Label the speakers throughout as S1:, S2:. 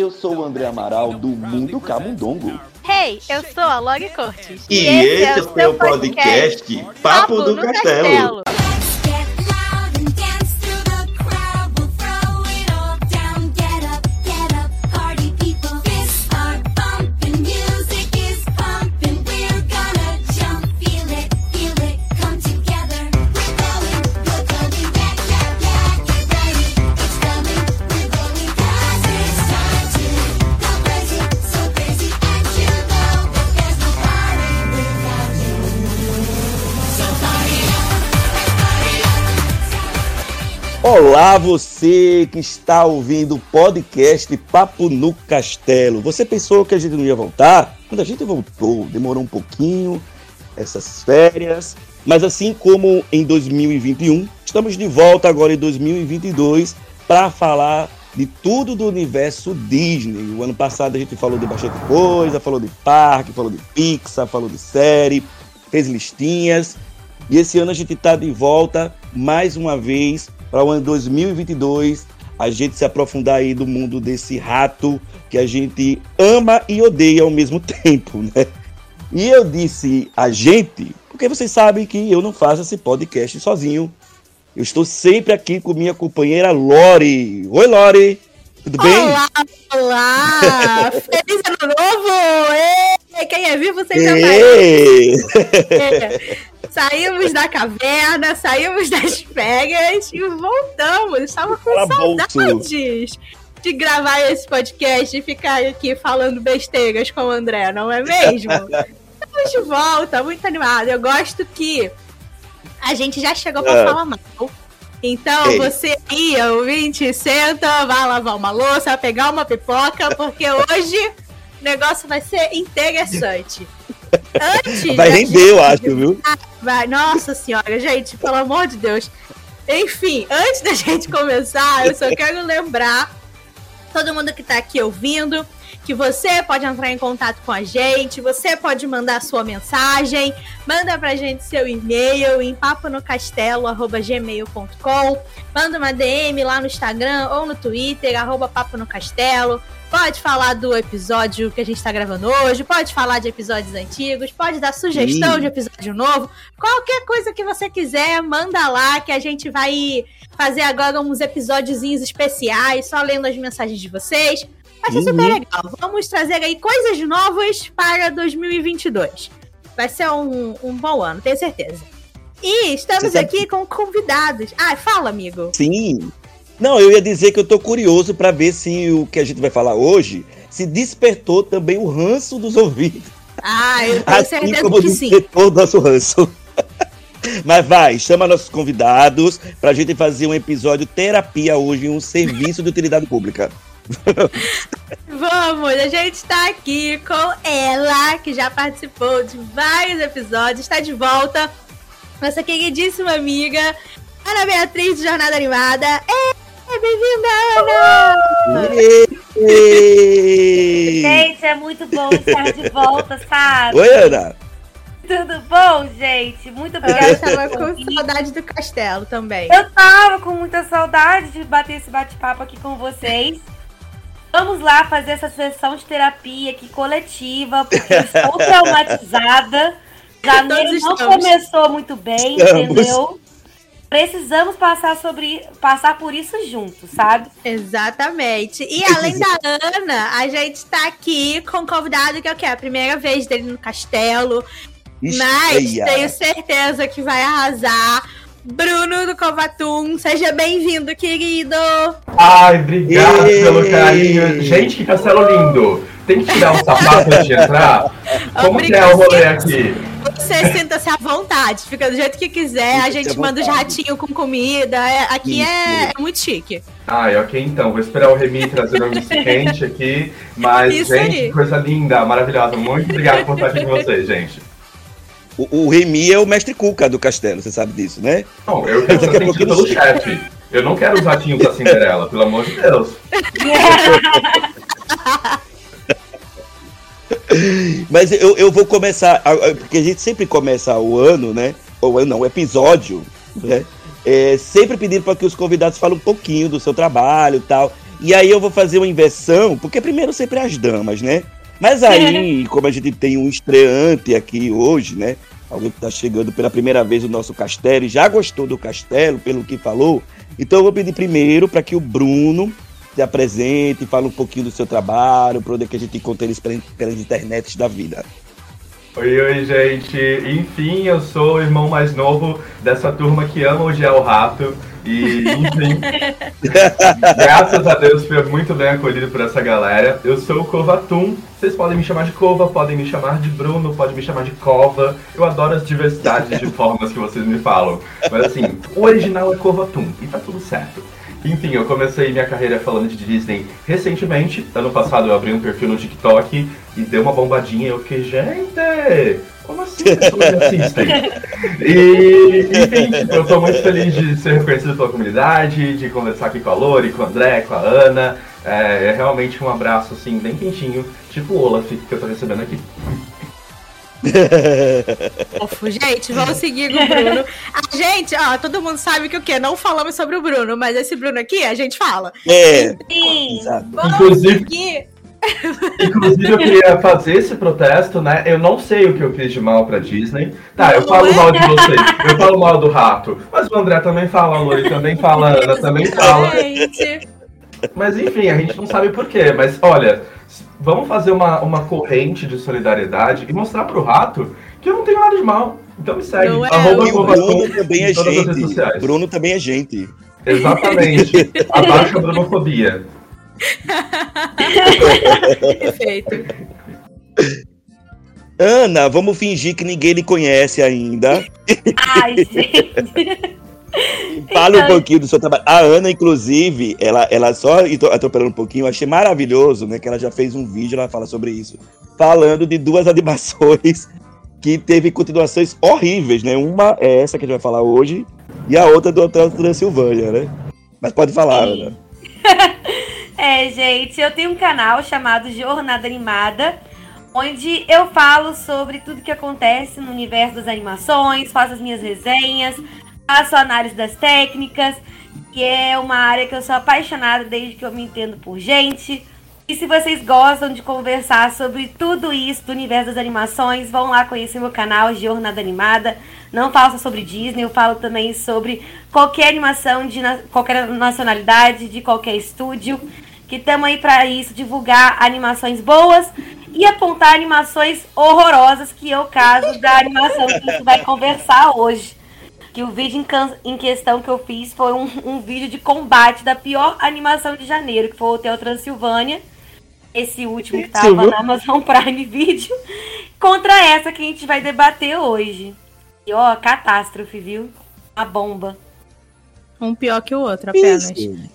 S1: Eu sou o André Amaral do Mundo Camundongo.
S2: Hey, eu sou a Log Cortes.
S1: E, e esse, esse, é o seu podcast, podcast Papo, Papo do Castelo. Castelo. Olá, você que está ouvindo o podcast Papo no Castelo. Você pensou que a gente não ia voltar? Quando a gente voltou, demorou um pouquinho, essas férias. Mas assim como em 2021, estamos de volta agora em 2022 para falar de tudo do universo Disney. O ano passado a gente falou de bastante coisa, falou de parque, falou de Pixar, falou de série, fez listinhas. E esse ano a gente está de volta mais uma vez para o ano 2022 a gente se aprofundar aí do mundo desse rato que a gente ama e odeia ao mesmo tempo, né? E eu disse a gente, porque vocês sabem que eu não faço esse podcast sozinho. Eu estou sempre aqui com minha companheira Lore. Oi, Lore! Tudo bem?
S2: Olá, olá! Feliz ano novo! Ei, quem é vivo sempre é Saímos da caverna, saímos das férias e voltamos. Estava com saudades de gravar esse podcast e ficar aqui falando besteiras com o André, não é mesmo? Estamos de volta, muito animado. Eu gosto que a gente já chegou para é. falar mal. Então, Ei. você aí, ouvinte, senta, vai lavar uma louça, pegar uma pipoca, porque hoje o negócio vai ser interessante.
S1: Antes. Vai render, eu acho, viu?
S2: Vai, nossa senhora, gente, pelo amor de Deus. Enfim, antes da gente começar, eu só quero lembrar todo mundo que tá aqui ouvindo que você pode entrar em contato com a gente, você pode mandar sua mensagem, manda pra gente seu e-mail em paponocastelo@gmail.com, manda uma DM lá no Instagram ou no Twitter arroba papo no castelo. Pode falar do episódio que a gente está gravando hoje, pode falar de episódios antigos, pode dar sugestão Sim. de episódio novo. Qualquer coisa que você quiser, manda lá que a gente vai fazer agora uns episódiozinhos especiais, só lendo as mensagens de vocês. Vai ser uhum. super legal. Vamos trazer aí coisas novas para 2022. Vai ser um, um bom ano, tenho certeza. E estamos aqui com convidados. Ah, fala, amigo.
S1: Sim. Não, eu ia dizer que eu tô curioso para ver se o que a gente vai falar hoje se despertou também o ranço dos ouvidos.
S2: Ah, eu tenho assim certeza
S1: como
S2: que
S1: despertou sim. o nosso ranço. Mas vai, chama nossos convidados pra gente fazer um episódio terapia hoje, um serviço de utilidade pública.
S2: Vamos, a gente está aqui com ela, que já participou de vários episódios, está de volta. Nossa queridíssima amiga, Ana Beatriz de Jornada Animada. É bem-vinda, Ana!
S3: Gente, é muito bom estar de volta, sabe?
S1: Oi, Ana!
S3: Tudo bom, gente? Muito obrigada. Eu
S2: tava com saudade do castelo também.
S3: Eu tava com muita saudade de bater esse bate-papo aqui com vocês. Vamos lá fazer essa sessão de terapia aqui coletiva, porque estou traumatizada. Janeiro não começou muito bem, Estamos. entendeu? Precisamos passar sobre passar por isso juntos, sabe?
S2: Exatamente. E além da Ana, a gente tá aqui com um convidado que é o quê? A primeira vez dele no castelo. Mas tenho certeza que vai arrasar. Bruno do Covatum, seja bem-vindo, querido.
S4: Ai, obrigado Ei. pelo carinho. Gente, que castelo lindo. Tem que tirar o sapato antes de entrar? Como que é o rolê aqui?
S2: Você sinta-se à vontade, fica do jeito que quiser. A gente manda os ratinhos com comida. É, aqui é, é, muito chique.
S4: Ai, ok, então. Vou esperar o Remy trazer um quente aqui. Mas, Isso gente, aí. coisa linda, maravilhosa. Muito obrigado por estar aqui com vocês, gente.
S1: O, o Remy é o mestre Cuca do castelo, você sabe disso, né?
S4: Não, eu quero ser sentido pelo chefe. Eu não quero os ratinhos da Cinderela, pelo amor de Deus.
S1: Mas eu, eu vou começar, porque a gente sempre começa o ano, né? Ou não, o episódio, né? É, sempre pedindo para que os convidados falem um pouquinho do seu trabalho e tal. E aí eu vou fazer uma inversão, porque primeiro sempre as damas, né? Mas aí, como a gente tem um estreante aqui hoje, né? Alguém que está chegando pela primeira vez no nosso castelo e já gostou do castelo, pelo que falou. Então eu vou pedir primeiro para que o Bruno se apresente, fale um pouquinho do seu trabalho, para onde é que a gente encontra eles pelas internets da vida.
S4: Oi, oi, gente. Enfim, eu sou o irmão mais novo dessa turma que ama o Gel Rato. E, enfim, graças a Deus fui muito bem acolhido por essa galera. Eu sou o Covatum. Vocês podem me chamar de Cova, podem me chamar de Bruno, podem me chamar de Cova. Eu adoro as diversidades de formas que vocês me falam. Mas assim, o original é Covatum e tá tudo certo. Enfim, eu comecei minha carreira falando de Disney recentemente. Ano passado eu abri um perfil no TikTok e deu uma bombadinha. Eu fiquei, gente, como assim pessoas assistem? E, enfim, eu tô muito feliz de ser reconhecido pela comunidade, de conversar aqui com a Lori, com o André, com a Ana. É, é realmente um abraço, assim, bem quentinho, tipo o Olaf, que eu tô recebendo aqui.
S2: Fofo. Gente, vamos seguir com o Bruno. A gente, ó, todo mundo sabe que o quê? Não falamos sobre o Bruno, mas esse Bruno aqui a gente fala.
S1: É.
S2: Sim.
S4: Vamos inclusive, seguir. Inclusive, eu queria fazer esse protesto, né? Eu não sei o que eu fiz de mal pra Disney. Tá, eu falo mal de vocês, eu falo mal do rato. Mas o André também fala, a Lori também fala, a Ana também fala. Mas enfim, a gente não sabe por quê. Mas olha, vamos fazer uma, uma corrente de solidariedade e mostrar pro rato que eu não tenho nada de mal. Então me segue.
S1: Não é, Arroba o Bruno também é gente. Bruno também é gente.
S4: Exatamente. Abaixa a brunofobia.
S2: Perfeito.
S1: Ana, vamos fingir que ninguém lhe conhece ainda.
S3: Ai, gente.
S1: Fala então... um pouquinho do seu trabalho. A Ana, inclusive, ela, ela só atropelando um pouquinho, achei maravilhoso, né? Que ela já fez um vídeo, ela fala sobre isso. Falando de duas animações que teve continuações horríveis, né? Uma é essa que a gente vai falar hoje, e a outra do Hotel Transilvânia, né? Mas pode falar, Sim. Ana.
S3: é, gente, eu tenho um canal chamado Jornada Animada, onde eu falo sobre tudo que acontece no universo das animações, faço as minhas resenhas, faço análise das técnicas, que é uma área que eu sou apaixonada desde que eu me entendo por gente. E se vocês gostam de conversar sobre tudo isso do universo das animações, vão lá conhecer meu canal Jornada Animada. Não falo só sobre Disney, eu falo também sobre qualquer animação de na qualquer nacionalidade, de qualquer estúdio. Que estamos aí para isso, divulgar animações boas e apontar animações horrorosas, que é o caso da animação que a gente vai conversar hoje que o vídeo em, em questão que eu fiz foi um, um, vídeo de combate da pior animação de janeiro, que foi o Hotel Transilvânia. Esse último que tava na Amazon Prime Video. Contra essa que a gente vai debater hoje. E ó, catástrofe, viu? A bomba.
S2: Um pior que o outro, apenas.
S1: Isso.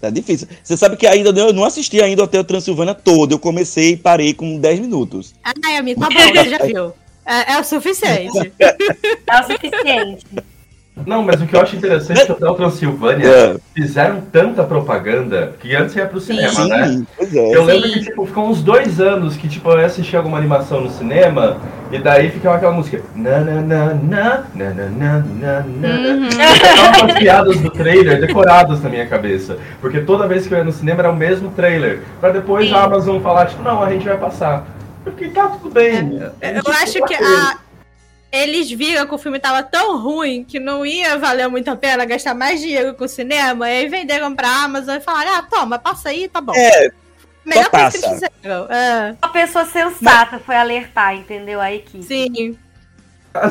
S1: Tá difícil. Você sabe que ainda eu não assisti ainda o Hotel Transilvânia todo. Eu comecei e parei com 10 minutos.
S2: Ai, amigo, tá bom, você já viu. É, é o suficiente.
S3: é o suficiente.
S4: Não, mas o que eu acho interessante é que o Hotel Transilvânia é. fizeram tanta propaganda que antes ia pro cinema, Sim. né? É. Eu lembro que tipo, ficou uns dois anos que tipo, eu assistia alguma animação no cinema e daí ficava aquela música. Na, na, na, na, na, na, na, na, uhum. as piadas do trailer decoradas na minha cabeça. Porque toda vez que eu ia no cinema era o mesmo trailer. Pra depois Sim. a Amazon falar, tipo, não, a gente vai passar. Porque tá tudo bem.
S2: É, eu acho que a, eles viram que o filme tava tão ruim que não ia valer muito a pena gastar mais dinheiro com o cinema, e aí venderam pra Amazon e falaram: ah, toma, passa aí, tá bom.
S1: É. Melhor coisa que eles
S3: fizeram. É. Uma pessoa sensata Mas... foi alertar, entendeu? A equipe.
S2: Sim.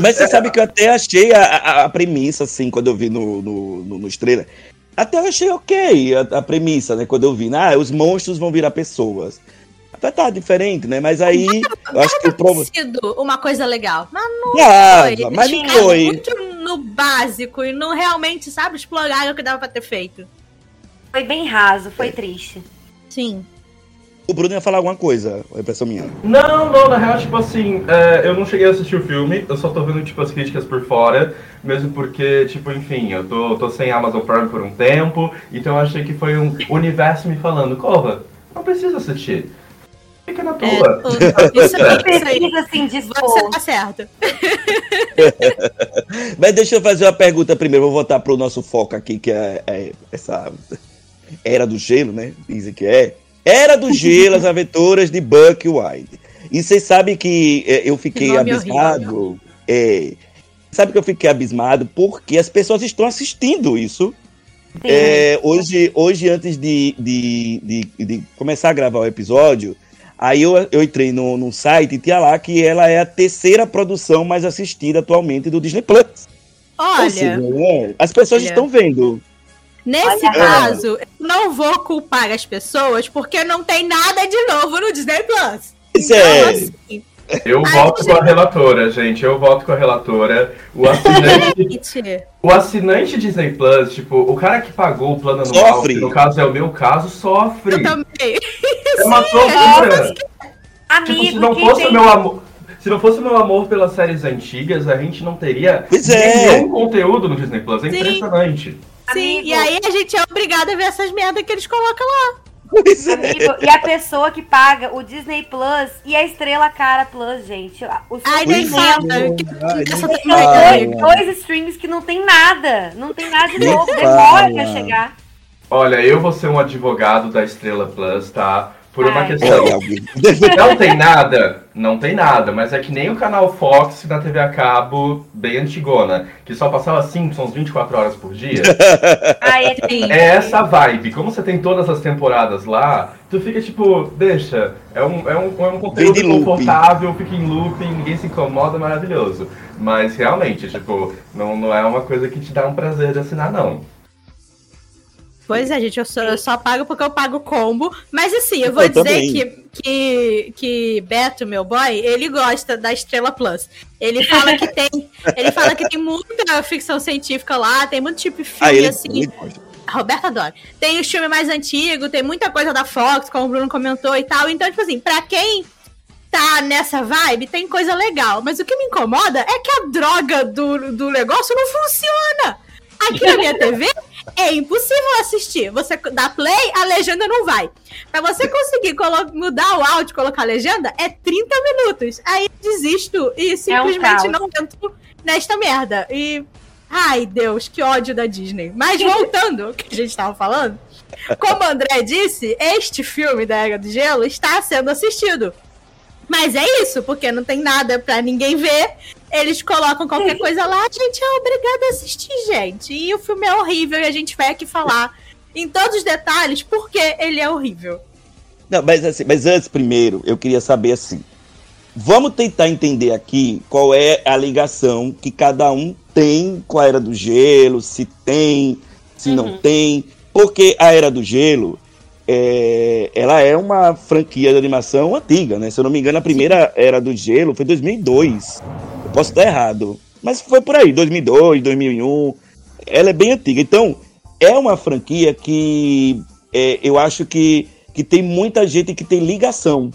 S1: Mas você sabe que eu até achei a, a, a premissa, assim, quando eu vi no, no, no, nos trailers. Até eu achei ok a, a, premissa, né? Quando eu vi, ah, os monstros vão virar pessoas. Até tá diferente, né? Mas aí. eu acho que o
S2: problema. sido uma coisa legal. Mas não ah, foi.
S1: Mas não foi.
S2: muito no básico e não realmente, sabe, explorar o que dava pra ter feito.
S3: Foi bem raso, foi triste.
S2: Sim.
S1: O Bruno ia falar alguma coisa, a impressão minha.
S4: Não, não, na real, tipo assim, é, eu não cheguei a assistir o filme, eu só tô vendo, tipo, as críticas por fora, mesmo porque, tipo, enfim, eu tô, tô sem Amazon Prime por um tempo, então eu achei que foi um universo me falando, Corva, não precisa assistir. Fica na tua. É,
S2: isso não precisa assim dispor. Você tá certo.
S1: Mas deixa eu fazer uma pergunta primeiro. Vou voltar pro nosso foco aqui, que é, é essa Era do Gelo, né? Dizem que é. Era do Gelo, as aventuras de Buck Wilde. E vocês sabem que é, eu fiquei abismado. É, sabe que eu fiquei abismado porque as pessoas estão assistindo isso. É, hoje, hoje, antes de, de, de, de começar a gravar o episódio, aí eu, eu entrei no, site e tinha lá que ela é a terceira produção mais assistida atualmente do Disney Plus.
S2: Olha,
S1: seja, né, as pessoas
S2: Olha.
S1: estão vendo.
S2: nesse
S3: Olha.
S2: caso, não vou culpar as pessoas porque não tem nada de novo no Disney Plus.
S1: Pois
S2: Então,
S1: é.
S2: assim,
S4: Eu
S2: Ai,
S4: voto com a relatora, gente. Eu voto com a relatora. O assinante,
S2: gente,
S4: o assinante Disney Plus, tipo, o cara que pagou o plano anual,
S1: Sofre.
S4: que no caso é o meu caso,
S2: eu
S4: sofre.
S2: também.
S4: É uma tortura.
S3: Amigo,
S4: Tipo, se não fosse
S3: tem-
S4: o meu amor. Se não fosse o meu amor pelas séries antigas, a gente não teria
S1: Pois é.
S4: nenhum conteúdo no Disney Plus. É
S2: Sim.
S4: impressionante.
S2: Sim,
S3: Amigo.
S2: e aí a gente é obrigado a ver essas merdas que eles colocam lá.
S1: Pois é.
S3: Amigo, e a pessoa que paga o Disney Plus e a Estrela Cara Plus, gente. O
S2: Ai, nem fala.
S1: é.
S3: Dois, streams que não tem nada. Não tem nada de novo. Demora pra chegar.
S4: Olha, eu vou ser um advogado da Estrela Plus, tá? Por uma
S3: Ai.
S4: questão. Não tem nada? Não tem nada, mas é que nem o canal Fox na TV a cabo, bem antigona, que só passava Simpsons 24 horas por dia.
S3: Ai, é
S2: Sim.
S4: É essa vibe. Como você tem todas as temporadas lá, tu fica tipo, deixa, é um, é um, é um conteúdo confortável, fica em looping, ninguém se incomoda, maravilhoso. Mas realmente, tipo, não, não é uma coisa que te dá um prazer de assinar, não.
S2: Pois é, gente, eu só, eu só pago porque eu pago combo. Mas assim, eu vou
S1: Eu
S2: dizer
S1: também.
S2: que, que, que Beto, meu boy, ele gosta da Estrela Plus. Ele fala que tem. ele fala que tem muita ficção científica lá, tem muito tipo de filme
S1: Ah, ele,
S2: assim.
S1: ele
S2: Roberta adora. Tem os filmes mais antigos, tem muita coisa da Fox, como o Bruno comentou e tal. Então, tipo assim, pra quem tá nessa vibe, tem coisa legal. Mas o que me incomoda é que a droga do, do negócio não funciona. Aqui na minha TV é impossível assistir. Você dá play, a legenda não vai. Pra você conseguir mudar o áudio e colocar a legenda, é 30 minutos. Aí desisto e simplesmente
S3: caos.
S2: não entro nesta merda. E. Ai, Deus, que ódio da Disney. Mas voltando ao que a gente tava falando, como o André disse, este filme da Era do Gelo está sendo assistido. Mas é isso, porque não tem nada pra ninguém ver. Eles colocam qualquer coisa lá, a gente é obrigado a assistir, gente. E o filme é horrível e a gente vai aqui falar em todos os detalhes porque ele é horrível.
S1: Não, mas, assim, mas antes, primeiro, eu queria saber assim. Vamos tentar entender aqui qual é a ligação que cada um tem com a Era do Gelo, se tem, se não
S3: Uhum.
S1: tem. Porque a Era do Gelo, é, ela é uma franquia de animação antiga, né? Se eu não me engano, a primeira Era do Gelo foi 2002. Posso estar errado, mas foi por aí, 2002, 2001. Ela é bem antiga. Então, é uma franquia que é, eu acho que, que tem muita gente que tem ligação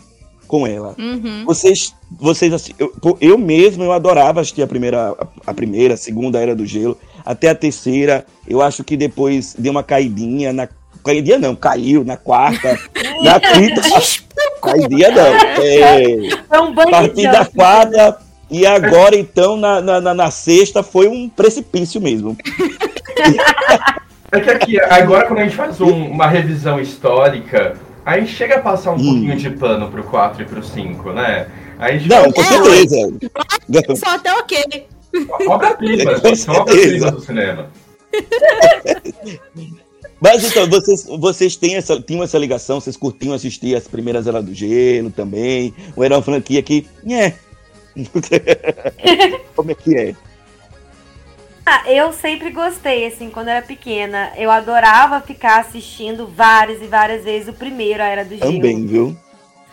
S1: com ela.
S2: Uhum.
S1: Vocês, vocês assim, eu, eu mesmo eu adorava assistir a primeira, a, primeira, a segunda era do gelo, até a terceira. Eu acho que depois deu uma caidinha na caidinha não, caiu na quarta, na quinta, caidinha não. É,
S3: É um
S1: a
S3: bang
S1: partir da quarta e agora então na, na, na- na sexta foi um precipício mesmo.
S4: É que aqui, agora quando a gente faz um- uma revisão histórica, a gente chega a passar um
S1: Hum.
S4: pouquinho de pano pro 4 e pro 5, né? A gente
S1: Não, com
S2: É,
S1: certeza. Não.
S2: Só até ok.
S4: Obra-prima, gente, obra-prima
S1: certeza.
S4: do cinema.
S1: Mas então, vocês, vocês têm essa, tinham essa ligação, vocês curtiam assistir as primeiras Era do Gelo também? Ou era uma franquia que. Nhé. Como é que é?
S3: Ah, eu sempre gostei, assim, quando eu era pequena. Eu adorava ficar assistindo várias e várias vezes o primeiro, a Era do Gelo.
S1: Também, viu?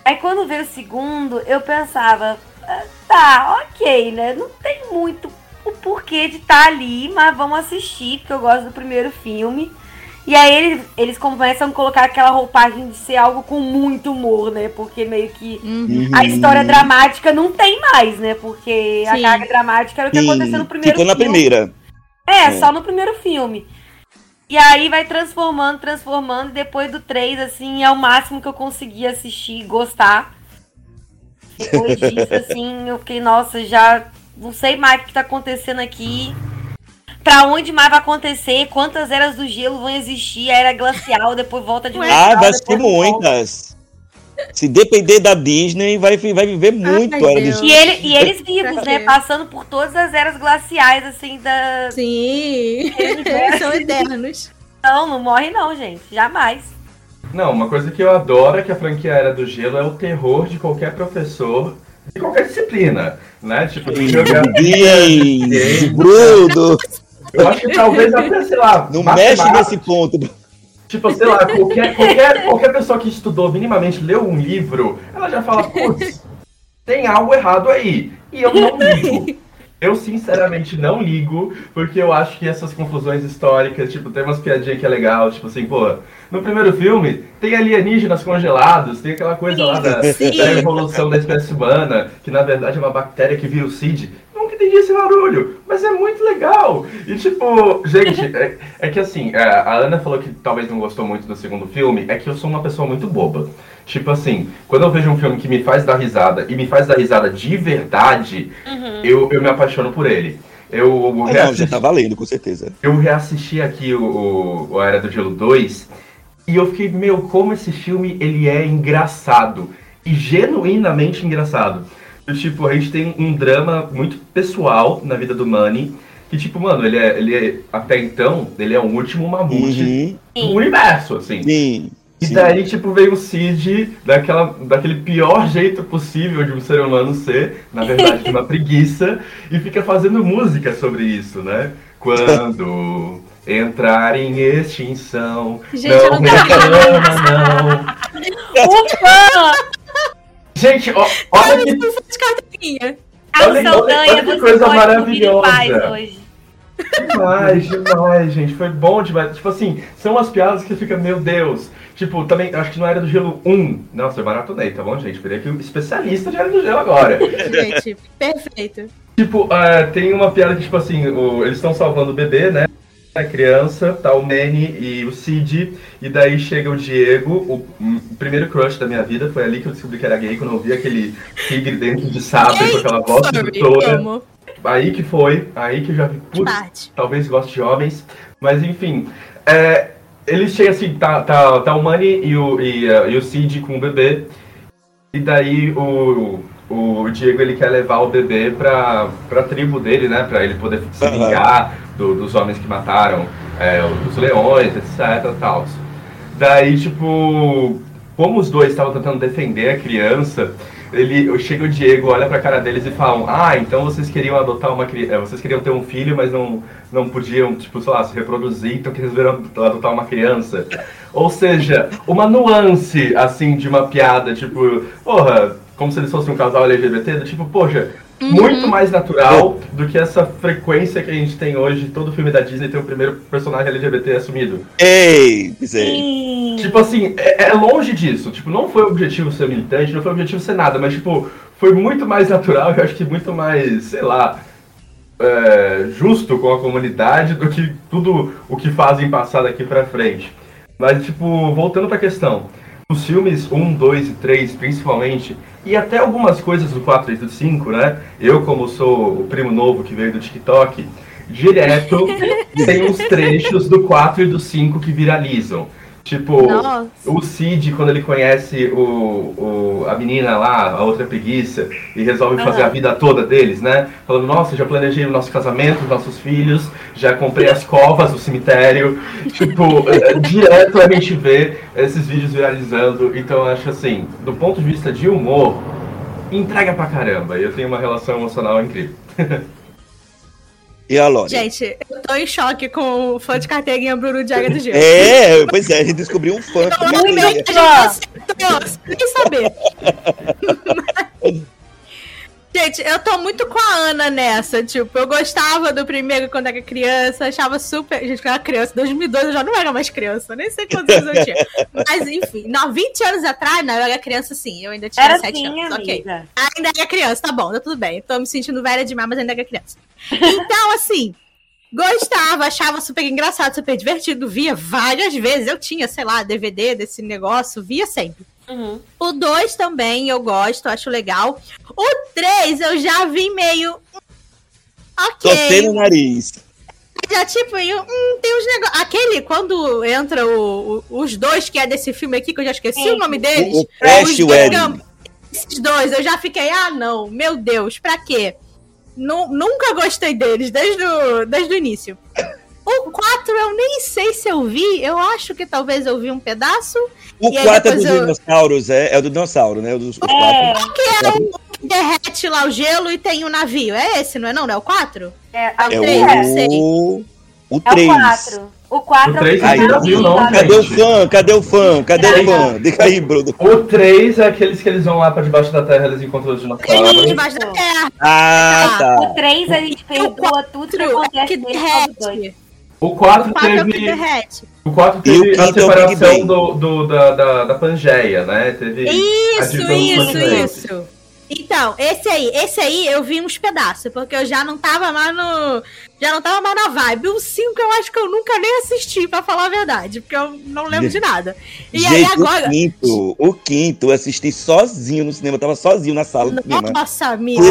S3: Aí quando veio o segundo, eu pensava, "Ah, tá, ok, né? Não tem muito o porquê de estar ali, mas vamos assistir, porque eu gosto do primeiro filme. E aí eles, eles começam a colocar aquela roupagem de ser algo com muito humor, né? Porque meio que
S2: Uhum.
S3: a história dramática não tem mais, né? Porque a
S2: Sim.
S3: carga dramática era o que
S1: Sim,
S3: aconteceu no primeiro
S1: Ficou na
S3: filme.
S1: primeira.
S3: É,
S1: É.
S3: só no primeiro filme. E aí vai transformando, transformando, e depois do 3, assim, é o máximo que eu consegui assistir e gostar. Depois disso, assim, eu fiquei, nossa, já não sei mais o que tá acontecendo aqui. Pra onde mais vai acontecer, quantas eras do gelo vão existir, a era glacial, depois volta de novo.
S1: Ah, vai ser muitas. Se depender da Disney, vai, vai viver muito
S2: Ai,
S1: a Era do. Gelo.
S3: E, ele, e eles vivos,
S2: Pra
S3: né? Passando por todas as eras glaciais, assim, da.
S2: Sim. São eternos.
S3: Não, não morre não, gente. Jamais.
S4: Não, uma coisa que eu adoro é que a franquia Era do Gelo é o terror de qualquer professor de qualquer disciplina, né? Tipo, de geografia,
S1: Ih, Bruno,
S4: Eu acho que talvez até, sei lá,
S1: não mexe nesse ponto.
S4: Tipo, sei lá, qualquer, qualquer, qualquer pessoa que estudou minimamente, leu um livro, ela já fala, putz, tem algo errado aí. E eu não ligo. Eu sinceramente não ligo, porque eu acho que essas confusões históricas, tipo, tem umas piadinhas que é legal, tipo assim, pô, no primeiro filme tem alienígenas congelados, tem aquela coisa lá da, da evolução da espécie humana, que na verdade é uma bactéria que vira o CID. Entendi esse barulho, mas é muito legal. E tipo, gente, é, é que assim, é, a Ana falou que talvez não gostou muito do segundo filme, é que eu sou uma pessoa muito boba. Tipo assim, quando eu vejo um filme que me faz dar risada e me faz dar risada de verdade, eu, eu me apaixono por ele. Eu,
S1: Ah, não, já
S4: reassisti,
S1: tá valendo, com certeza.
S4: eu reassisti aqui o, o, o A Era do Gelo 2 e eu fiquei, meu, como esse filme ele é engraçado. E genuinamente engraçado. Tipo, a gente tem um drama muito pessoal na vida do Manny. Que, tipo, mano, ele é, ele é até então, ele é o último mamute
S1: Uhum.
S4: do universo, assim.
S1: Sim.
S4: E
S1: sim.
S4: daí, tipo, veio o Cid daquela, daquele pior jeito possível de um ser humano ser, na verdade, de uma preguiça, e fica fazendo música sobre isso, né? Quando entrar em extinção,
S2: Gente, eu
S4: não
S2: não quero
S4: reclama, não.
S3: Ufa!
S4: Gente, ó, olha que,
S2: de carteirinha.
S3: A
S4: Olha-
S3: Saldanha,
S4: olha que coisa maravilhosa.
S3: hoje.
S4: demais, demais, gente. Foi bom demais. Tipo assim, são umas piadas que fica, meu Deus. Tipo, também, acho que não Era do Gelo 1. Nossa, eu maratonei, tá bom, gente? Virei aqui um especialista de Era do Gelo agora.
S2: Gente, perfeito.
S4: Tipo, ah, tem uma piada que, tipo assim, o- eles estão salvando o bebê, né? A criança, tá o Manny e o Cid, e daí chega o Diego, o, o primeiro crush da minha vida, foi ali que eu descobri que era gay, quando eu vi aquele tigre dentro de sabre com aquela voz sedutora. Aí que foi, aí que eu já vi, putz, talvez goste de homens, mas enfim. É, eles chegam assim, tá, tá, tá o Manny e o, e, eh, e o Cid com o bebê, e daí o, o Diego ele quer levar o bebê pra, pra tribo dele, né? Pra ele poder se vingar do- dos homens que mataram é, os leões, etc. Tal. Daí, tipo, como os dois estavam tentando defender a criança, ele chega o Diego, olha pra cara deles e falam: Ah, então vocês queriam adotar uma criança, vocês queriam ter um filho, mas não, não podiam, tipo, sei lá, se reproduzir, então que resolveram adotar uma criança. Ou seja, uma nuance, assim, de uma piada, tipo, porra, como se eles fossem um casal LGBT, do tipo, poxa, muito mais natural do que essa frequência que a gente tem hoje, todo filme da Disney tem o primeiro personagem LGBT assumido.
S1: Ei, é.
S3: Sim.
S4: Tipo assim, é, é longe disso. Tipo, não foi o objetivo ser militante, não foi o objetivo ser nada, mas tipo, foi muito mais natural, eu acho que muito mais, sei lá, é, justo com a comunidade do que tudo o que fazem passar daqui pra frente. Mas, tipo, voltando pra questão, os filmes 1, 2 e 3, principalmente, e até algumas coisas do 4 e do 5, né? Eu, como sou o primo novo que veio do TikTok, direto tem uns trechos do 4 e do 5 que viralizam. Tipo,
S2: Nossa.
S4: o Cid, quando ele conhece o, o, a menina lá, a outra preguiça, e resolve fazer
S3: Aham.
S4: a vida toda deles, né? Falando, nossa, já planejei o nosso casamento, os nossos filhos, já comprei as covas do cemitério. tipo, é, é, direto a gente vê esses vídeos viralizando. Então eu acho assim, do ponto de vista de humor, entrega pra caramba. E eu tenho uma relação emocional incrível.
S1: E a Lore?
S2: Gente, eu tô em choque com o fã de carteirinha Bruno Diaga do Gelo.
S1: É, pois é, a gente descobriu um fã.
S2: Eu
S1: que
S2: amei
S1: queria.
S2: que a gente acertou, sem saber. Gente, eu tô muito com a Ana nessa. Tipo, eu gostava do primeiro quando era criança, achava super. Gente, quando eu era criança, 2002 eu já não era mais criança, nem sei quantos anos eu tinha. Mas enfim, não, 20 anos atrás, não, eu era criança sim, eu ainda tinha
S3: Era
S2: 7
S3: assim,
S2: anos. Ok. Ainda era criança, tá bom, tá tudo bem. Tô me sentindo velha demais, mas ainda era criança. Então, assim, gostava, achava super engraçado, super divertido, via várias vezes. Eu tinha, sei lá, DVD desse negócio, via sempre.
S3: Uhum.
S2: O 2 também eu gosto, acho legal. O 3 eu já vi meio. Ok.
S1: Torcendo o nariz.
S2: já, tipo, eu, hum, tem uns negócios. Aquele, quando entra o, o- os dois que é desse filme aqui, que eu já esqueci
S3: Sim.
S2: o nome deles.
S1: O- o Crash
S2: os
S1: e o
S2: dois
S1: Ed.
S2: gam- Esses dois, eu já fiquei, ah, não, meu Deus, pra quê? Nu- nunca gostei deles, desde o, desde o início. O 4 eu nem sei se eu vi, eu acho que talvez eu vi um pedaço.
S1: O
S2: E aí
S1: 4 é dos
S2: eu-
S1: dinossauros, é, é o do dinossauro, né? O dos, os
S3: É,
S1: quatro.
S2: Que é o que derrete lá o gelo e tem o navio. É esse, não é não? Não é o 4?
S3: é,
S2: É
S1: É
S3: é,
S2: sei.
S1: o. O
S3: é o
S1: 3.
S3: 4. O 4
S4: O três
S3: é
S1: você
S3: o
S1: não
S4: viu, não,
S1: Cadê o fã? Cadê o fã? Cadê o fã? Diga aí, Bruno.
S4: O 3 é aqueles que eles vão lá pra debaixo da terra, eles encontram os
S2: Tem
S4: dinossauros.
S2: debaixo da terra.
S1: Ah, tá.
S3: O 3 a gente perdoa tudo que
S2: é
S3: acontece
S2: que
S3: nele só do 2.
S2: derrete.
S4: O 4
S2: O 4 é
S4: teve, o 4
S1: E o
S4: teve a
S1: é
S4: separação do, do- da, da, da Pangeia, né? Teve
S2: Isso, isso, isso. Então, esse aí, esse aí eu vi uns pedaços, porque eu já não tava mais no. Já não tava mais na vibe. O 5 eu acho que eu nunca nem assisti, pra falar a verdade, porque eu não lembro de nada. E aí
S1: Gente,
S2: agora.
S1: o quinto, o quinto eu assisti sozinho no cinema, eu tava sozinho na sala do cinema.
S2: Nossa, amigo.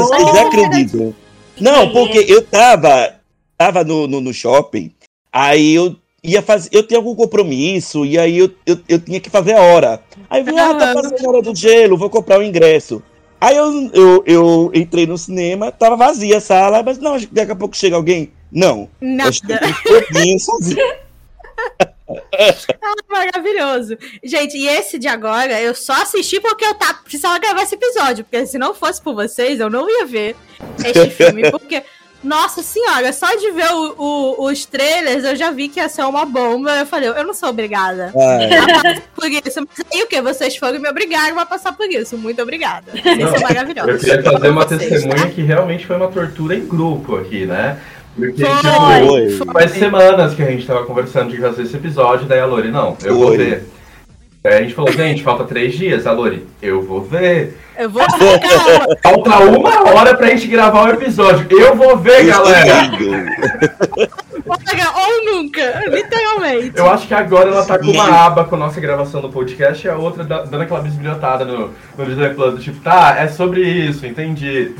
S1: Não, porque eu tava, tava no, no, no shopping, aí eu ia fazer, eu tinha algum compromisso, e aí eu, eu, eu tinha que fazer a hora. Aí eu ah, tá fazendo a hora do gelo, vou comprar o ingresso. Aí eu, eu, eu entrei no cinema, tava vazia a sala, mas não, acho que daqui a pouco chega alguém. Não,
S2: Nada.
S1: eu todinho sozinho.
S2: Maravilhoso. Gente, e esse de agora eu só assisti porque eu tava, precisava gravar esse episódio. Porque se não fosse por vocês, eu não ia ver este filme. Porque, nossa senhora, só de ver o- o- os trailers eu já vi que ia ser uma bomba. Eu falei, eu não sou obrigada
S1: Ah,
S2: a passar por isso. Mas aí o que? Vocês foram e me obrigaram a passar por isso. Muito obrigada. Vocês
S4: Não,
S2: são maravilhosos.
S4: Eu queria fazer uma
S2: Vocês,
S4: testemunha
S2: tá?
S4: que realmente foi uma tortura em grupo aqui, né? Porque,
S2: Foi,
S4: tipo,
S1: Foi.
S4: faz semanas que a gente tava conversando de fazer esse episódio, daí a Lori, não, eu vou
S1: Foi.
S4: ver. Aí a gente falou, gente, falta três dias. A Lori, eu vou ver.
S2: Eu vou calma.
S4: Falta uma hora pra gente gravar o episódio. Eu vou ver, galera.
S2: Ou nunca, literalmente.
S4: Eu acho que agora ela tá com uma aba com a nossa gravação do podcast e a outra da- dando aquela bisbilhotada no, no Disney Plus, do tipo, tá, é sobre isso, entendi.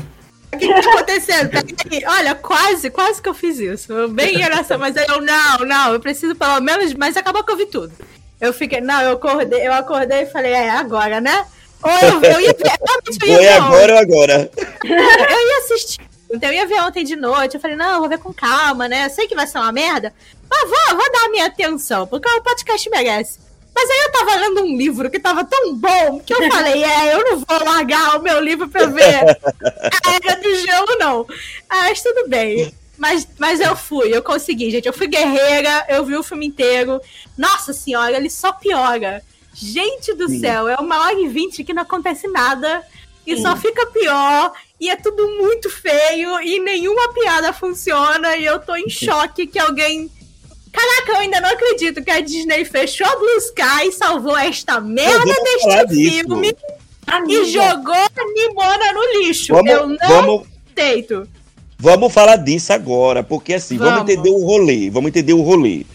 S2: O que que tá acontecendo? Peraí. Olha, quase, quase que eu fiz isso. Eu Bem nessa, mas aí eu, não, não, eu preciso pelo menos, mas acabou que eu vi tudo. Eu fiquei, não, eu acordei, eu acordei e falei, é agora, né? Ou eu, eu ia ver, realmente eu ia
S1: Foi
S2: ver
S1: agora ou agora?
S2: ontem. Eu ia assistir. Então eu ia ver ontem de noite. Eu falei, não, eu vou ver com calma, né? Eu sei que vai ser uma merda, mas vou, vou dar a minha atenção, porque o podcast merece. Mas aí eu tava lendo um livro que tava tão bom que eu falei, é, eu não vou largar o meu livro pra ver a Era do Gelo, não. Mas tudo bem. Mas, mas eu fui, eu consegui, gente. Eu fui guerreira, eu vi o filme inteiro. Nossa senhora, ele só piora. Gente do
S1: Sim.
S2: céu, é uma hora e vinte que não acontece nada. E
S3: Sim.
S2: só fica pior. E é tudo muito feio. E nenhuma piada funciona. E eu tô em choque que alguém. Caraca, eu ainda não acredito que a Disney fechou a Blue Sky e salvou esta merda deste
S1: disso.
S2: filme
S3: Amiga,
S2: e jogou a Nimona no lixo.
S1: Vamos,
S2: eu não
S1: vamos,
S2: aceito.
S1: Vamos falar disso agora, porque assim, vamos.
S2: Vamos.
S1: entender o rolê, vamos entender o rolê.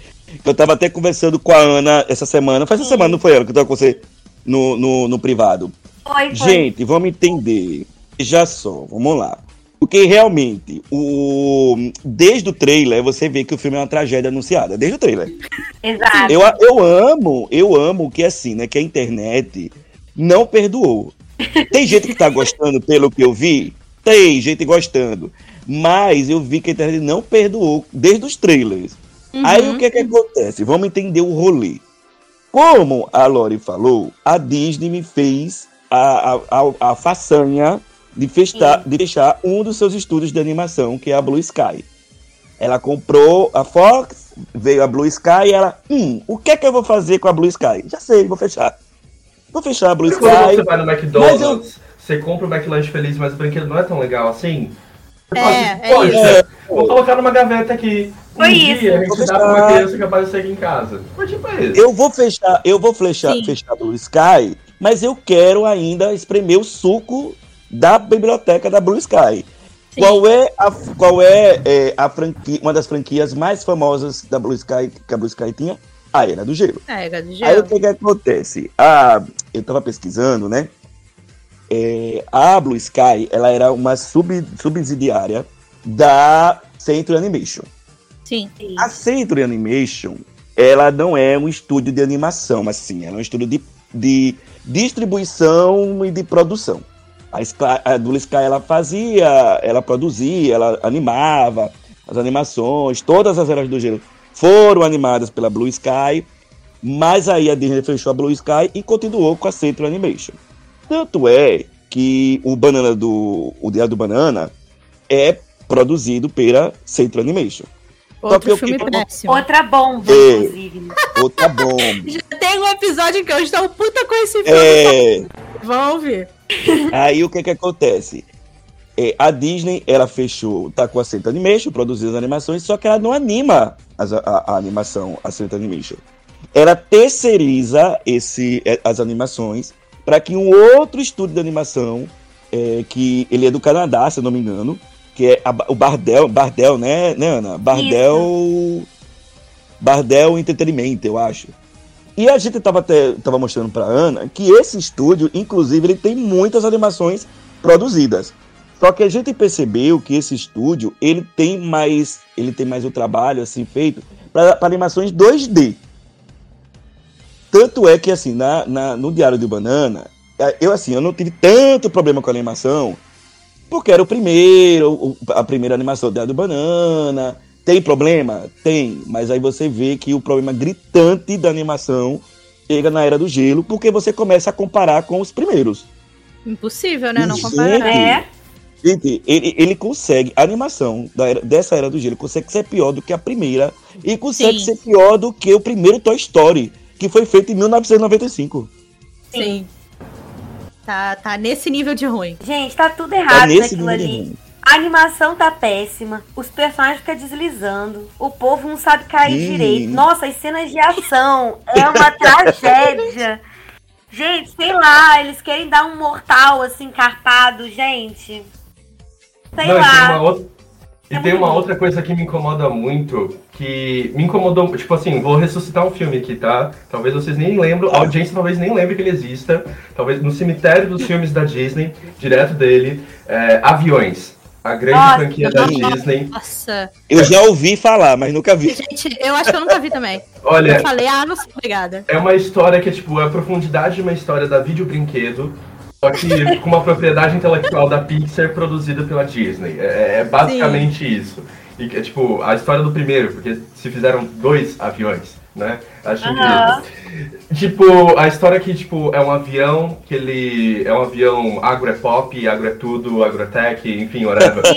S1: Eu tava até conversando com a Ana essa semana, faz essa semana, não foi ela que eu tava com você no, no, no privado.
S3: foi, foi.
S1: Gente, vamos entender. Já só, vamos lá. Porque realmente, o... desde o trailer, você vê que o filme é uma tragédia anunciada. Desde o trailer.
S3: Exato.
S1: Eu, eu amo, eu amo que assim, né? Que a internet não perdoou. Tem gente que tá gostando pelo que eu vi? Tem gente gostando. Mas eu vi que a internet não perdoou desde os trailers. Aí o que é que acontece? Vamos entender o rolê. Como a Lori falou, a Disney me fez a, a, a, a façanha de fechar, de fechar um dos seus estúdios de animação, que é a Blue Sky. Ela comprou a Fox, veio a Blue Sky e ela, hum, o que é que eu vou fazer com a Blue Sky? Já sei, vou fechar. Vou fechar a Blue
S4: Quando você
S1: Sky.
S4: vai no McDonald's, você compra o McLanche feliz, mas o brinquedo não é tão legal assim.
S2: É, é
S4: Poxa,
S1: isso.
S4: vou colocar numa gaveta aqui. Um
S3: Foi
S4: dia
S3: isso.
S4: a gente dá pra uma criança capaz de sair em casa. Foi tipo isso.
S1: Eu vou fechar, eu vou fechar,
S2: Sim.
S1: fechar a Blue Sky, mas eu quero ainda espremer o suco da biblioteca da Blue Sky.
S2: Sim.
S1: Qual é, a, qual é, é, a franquia, uma das franquias mais famosas da Blue Sky que a Blue Sky tinha? A Era do Gelo.
S2: É, Era do
S1: Aí
S2: Gelo.
S1: o que, que acontece? A, eu tava pesquisando, né? É, a Blue Sky ela era uma sub, subsidiária da Century Animation.
S2: Sim.
S1: A Century Animation, ela não é um estúdio de animação, mas sim, ela é um estúdio de, de distribuição e de produção. A, Sky, a Blue Sky ela fazia, ela produzia, ela animava as animações, todas as Eras do Gelo foram animadas pela Blue Sky, mas aí a Disney fechou a Blue Sky e continuou com a Central Animation. Tanto é que o Banana do o Dia do Banana é produzido pela Central Animation.
S2: Outro filme que... péssimo.
S3: Outra bomba, é, inclusive.
S1: Outra bomba.
S2: Já tem um episódio que eu estou puta com esse filme.
S1: É...
S2: Vamos ver.
S1: Aí o que que acontece? É, a Disney, ela fechou, tá com a Central Animation, produzindo as animações, só que ela não anima as, a, a, animação, a Central Animation. Ela terceiriza esse, é, as animações para que um outro estúdio de animação, é, que ele é do Canadá, se eu não me engano, que é a, o Bardel, Bardel, né, né Ana? Bardel. Isso. Bardel Entretenimento, eu acho. E a gente tava, até, tava mostrando pra Ana que esse estúdio, inclusive, ele tem muitas animações produzidas. Só que a gente percebeu que esse estúdio, ele tem mais, ele tem mais o trabalho assim feito para animações 2D. Tanto é que assim, na, na, no Diário de Banana, é, eu assim, eu não tive tanto problema com a animação, porque era o primeiro, a primeira animação do Diário de Banana. Tem problema? Tem, mas aí você vê que o problema gritante da animação chega na Era do Gelo, porque você começa a comparar com os primeiros.
S2: Impossível, né? Não comparar.
S3: É.
S1: Gente, ele, ele consegue, a animação da era, dessa era do gelo consegue ser pior do que a primeira e consegue Sim. ser pior do que o primeiro Toy Story, que foi feito em 1995.
S2: Sim. Tá, tá nesse nível de ruim.
S3: Gente, tá tudo errado tá naquilo ali. A animação tá péssima, os personagens ficam deslizando, o povo não sabe cair hum. direito. Nossa, as cenas de ação é uma tragédia. Gente, sei lá, eles querem dar um mortal assim, carpado, gente. Sei Não, lá.
S4: E tem uma, outra, é tem uma outra coisa que me incomoda muito, que me incomodou, tipo assim, vou ressuscitar um filme aqui, tá? Talvez vocês nem lembram, a audiência talvez nem lembre que ele exista. Talvez no cemitério dos filmes da Disney, direto dele, é, Aviões. A grande Nossa, franquia da Disney.
S2: Nossa.
S1: Eu já ouvi falar, mas nunca vi.
S2: Gente, eu acho que eu nunca vi também.
S4: Olha.
S2: Eu falei, ah, não sei, obrigada.
S4: É uma história que é, tipo, a profundidade de uma história da vídeo brinquedo só que com uma propriedade intelectual da Pixar produzida pela Disney. É, é basicamente Sim. isso. E é tipo, a história do primeiro, porque se fizeram dois aviões, né? Acho uhum. que. Tipo, a história que, tipo, é um avião que ele. É um avião agro é pop, agro é tudo, agrotech, enfim, whatever.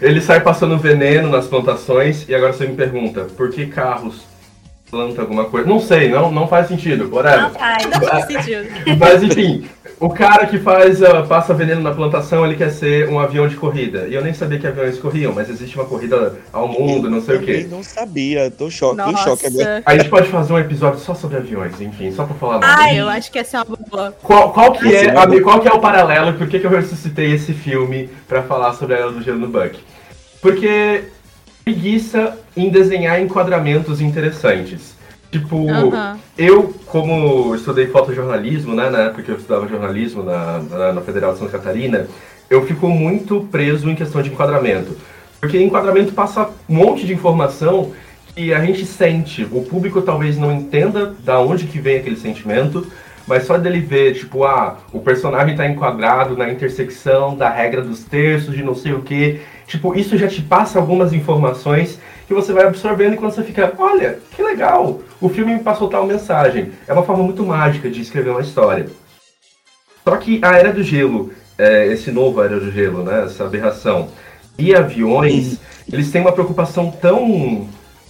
S4: ele sai passando veneno nas plantações e agora você me pergunta, por que carros planta alguma coisa. Não sei, não, não faz sentido. Whatever.
S2: Não faz, não faz sentido.
S4: Mas enfim, o cara que faz uh, passa veneno na plantação, ele quer ser um avião de corrida. E eu nem sabia que aviões corriam, mas existe uma corrida ao mundo, eu não sei o quê.
S1: Eu não sabia, tô choque, em choque agora.
S4: A gente pode fazer um episódio só sobre aviões, enfim, só pra falar
S2: nada. Ah, eu acho que essa é uma boa.
S4: Qual, qual que é, a, qual que é o paralelo e por que, que eu ressuscitei esse filme pra falar sobre a Era do Gelo no Buck? Porque preguiça em desenhar enquadramentos interessantes. Tipo, uhum. eu, como estudei fotojornalismo, né, na época que eu estudava jornalismo na, na, na, Federal de Santa Catarina, eu fico muito preso em questão de enquadramento. Porque enquadramento passa um monte de informação que a gente sente. O público talvez não entenda da onde que vem aquele sentimento, mas só dele ver, tipo, ah, o personagem está enquadrado na intersecção da regra dos terços, de não sei o que. Tipo, isso já te passa algumas informações que você vai absorvendo e quando você fica, olha, que legal, o filme me passou tal mensagem. É uma forma muito mágica de escrever uma história. Só que a Era do Gelo, é, esse novo Era do Gelo, né, essa aberração, e aviões, eles têm uma preocupação tão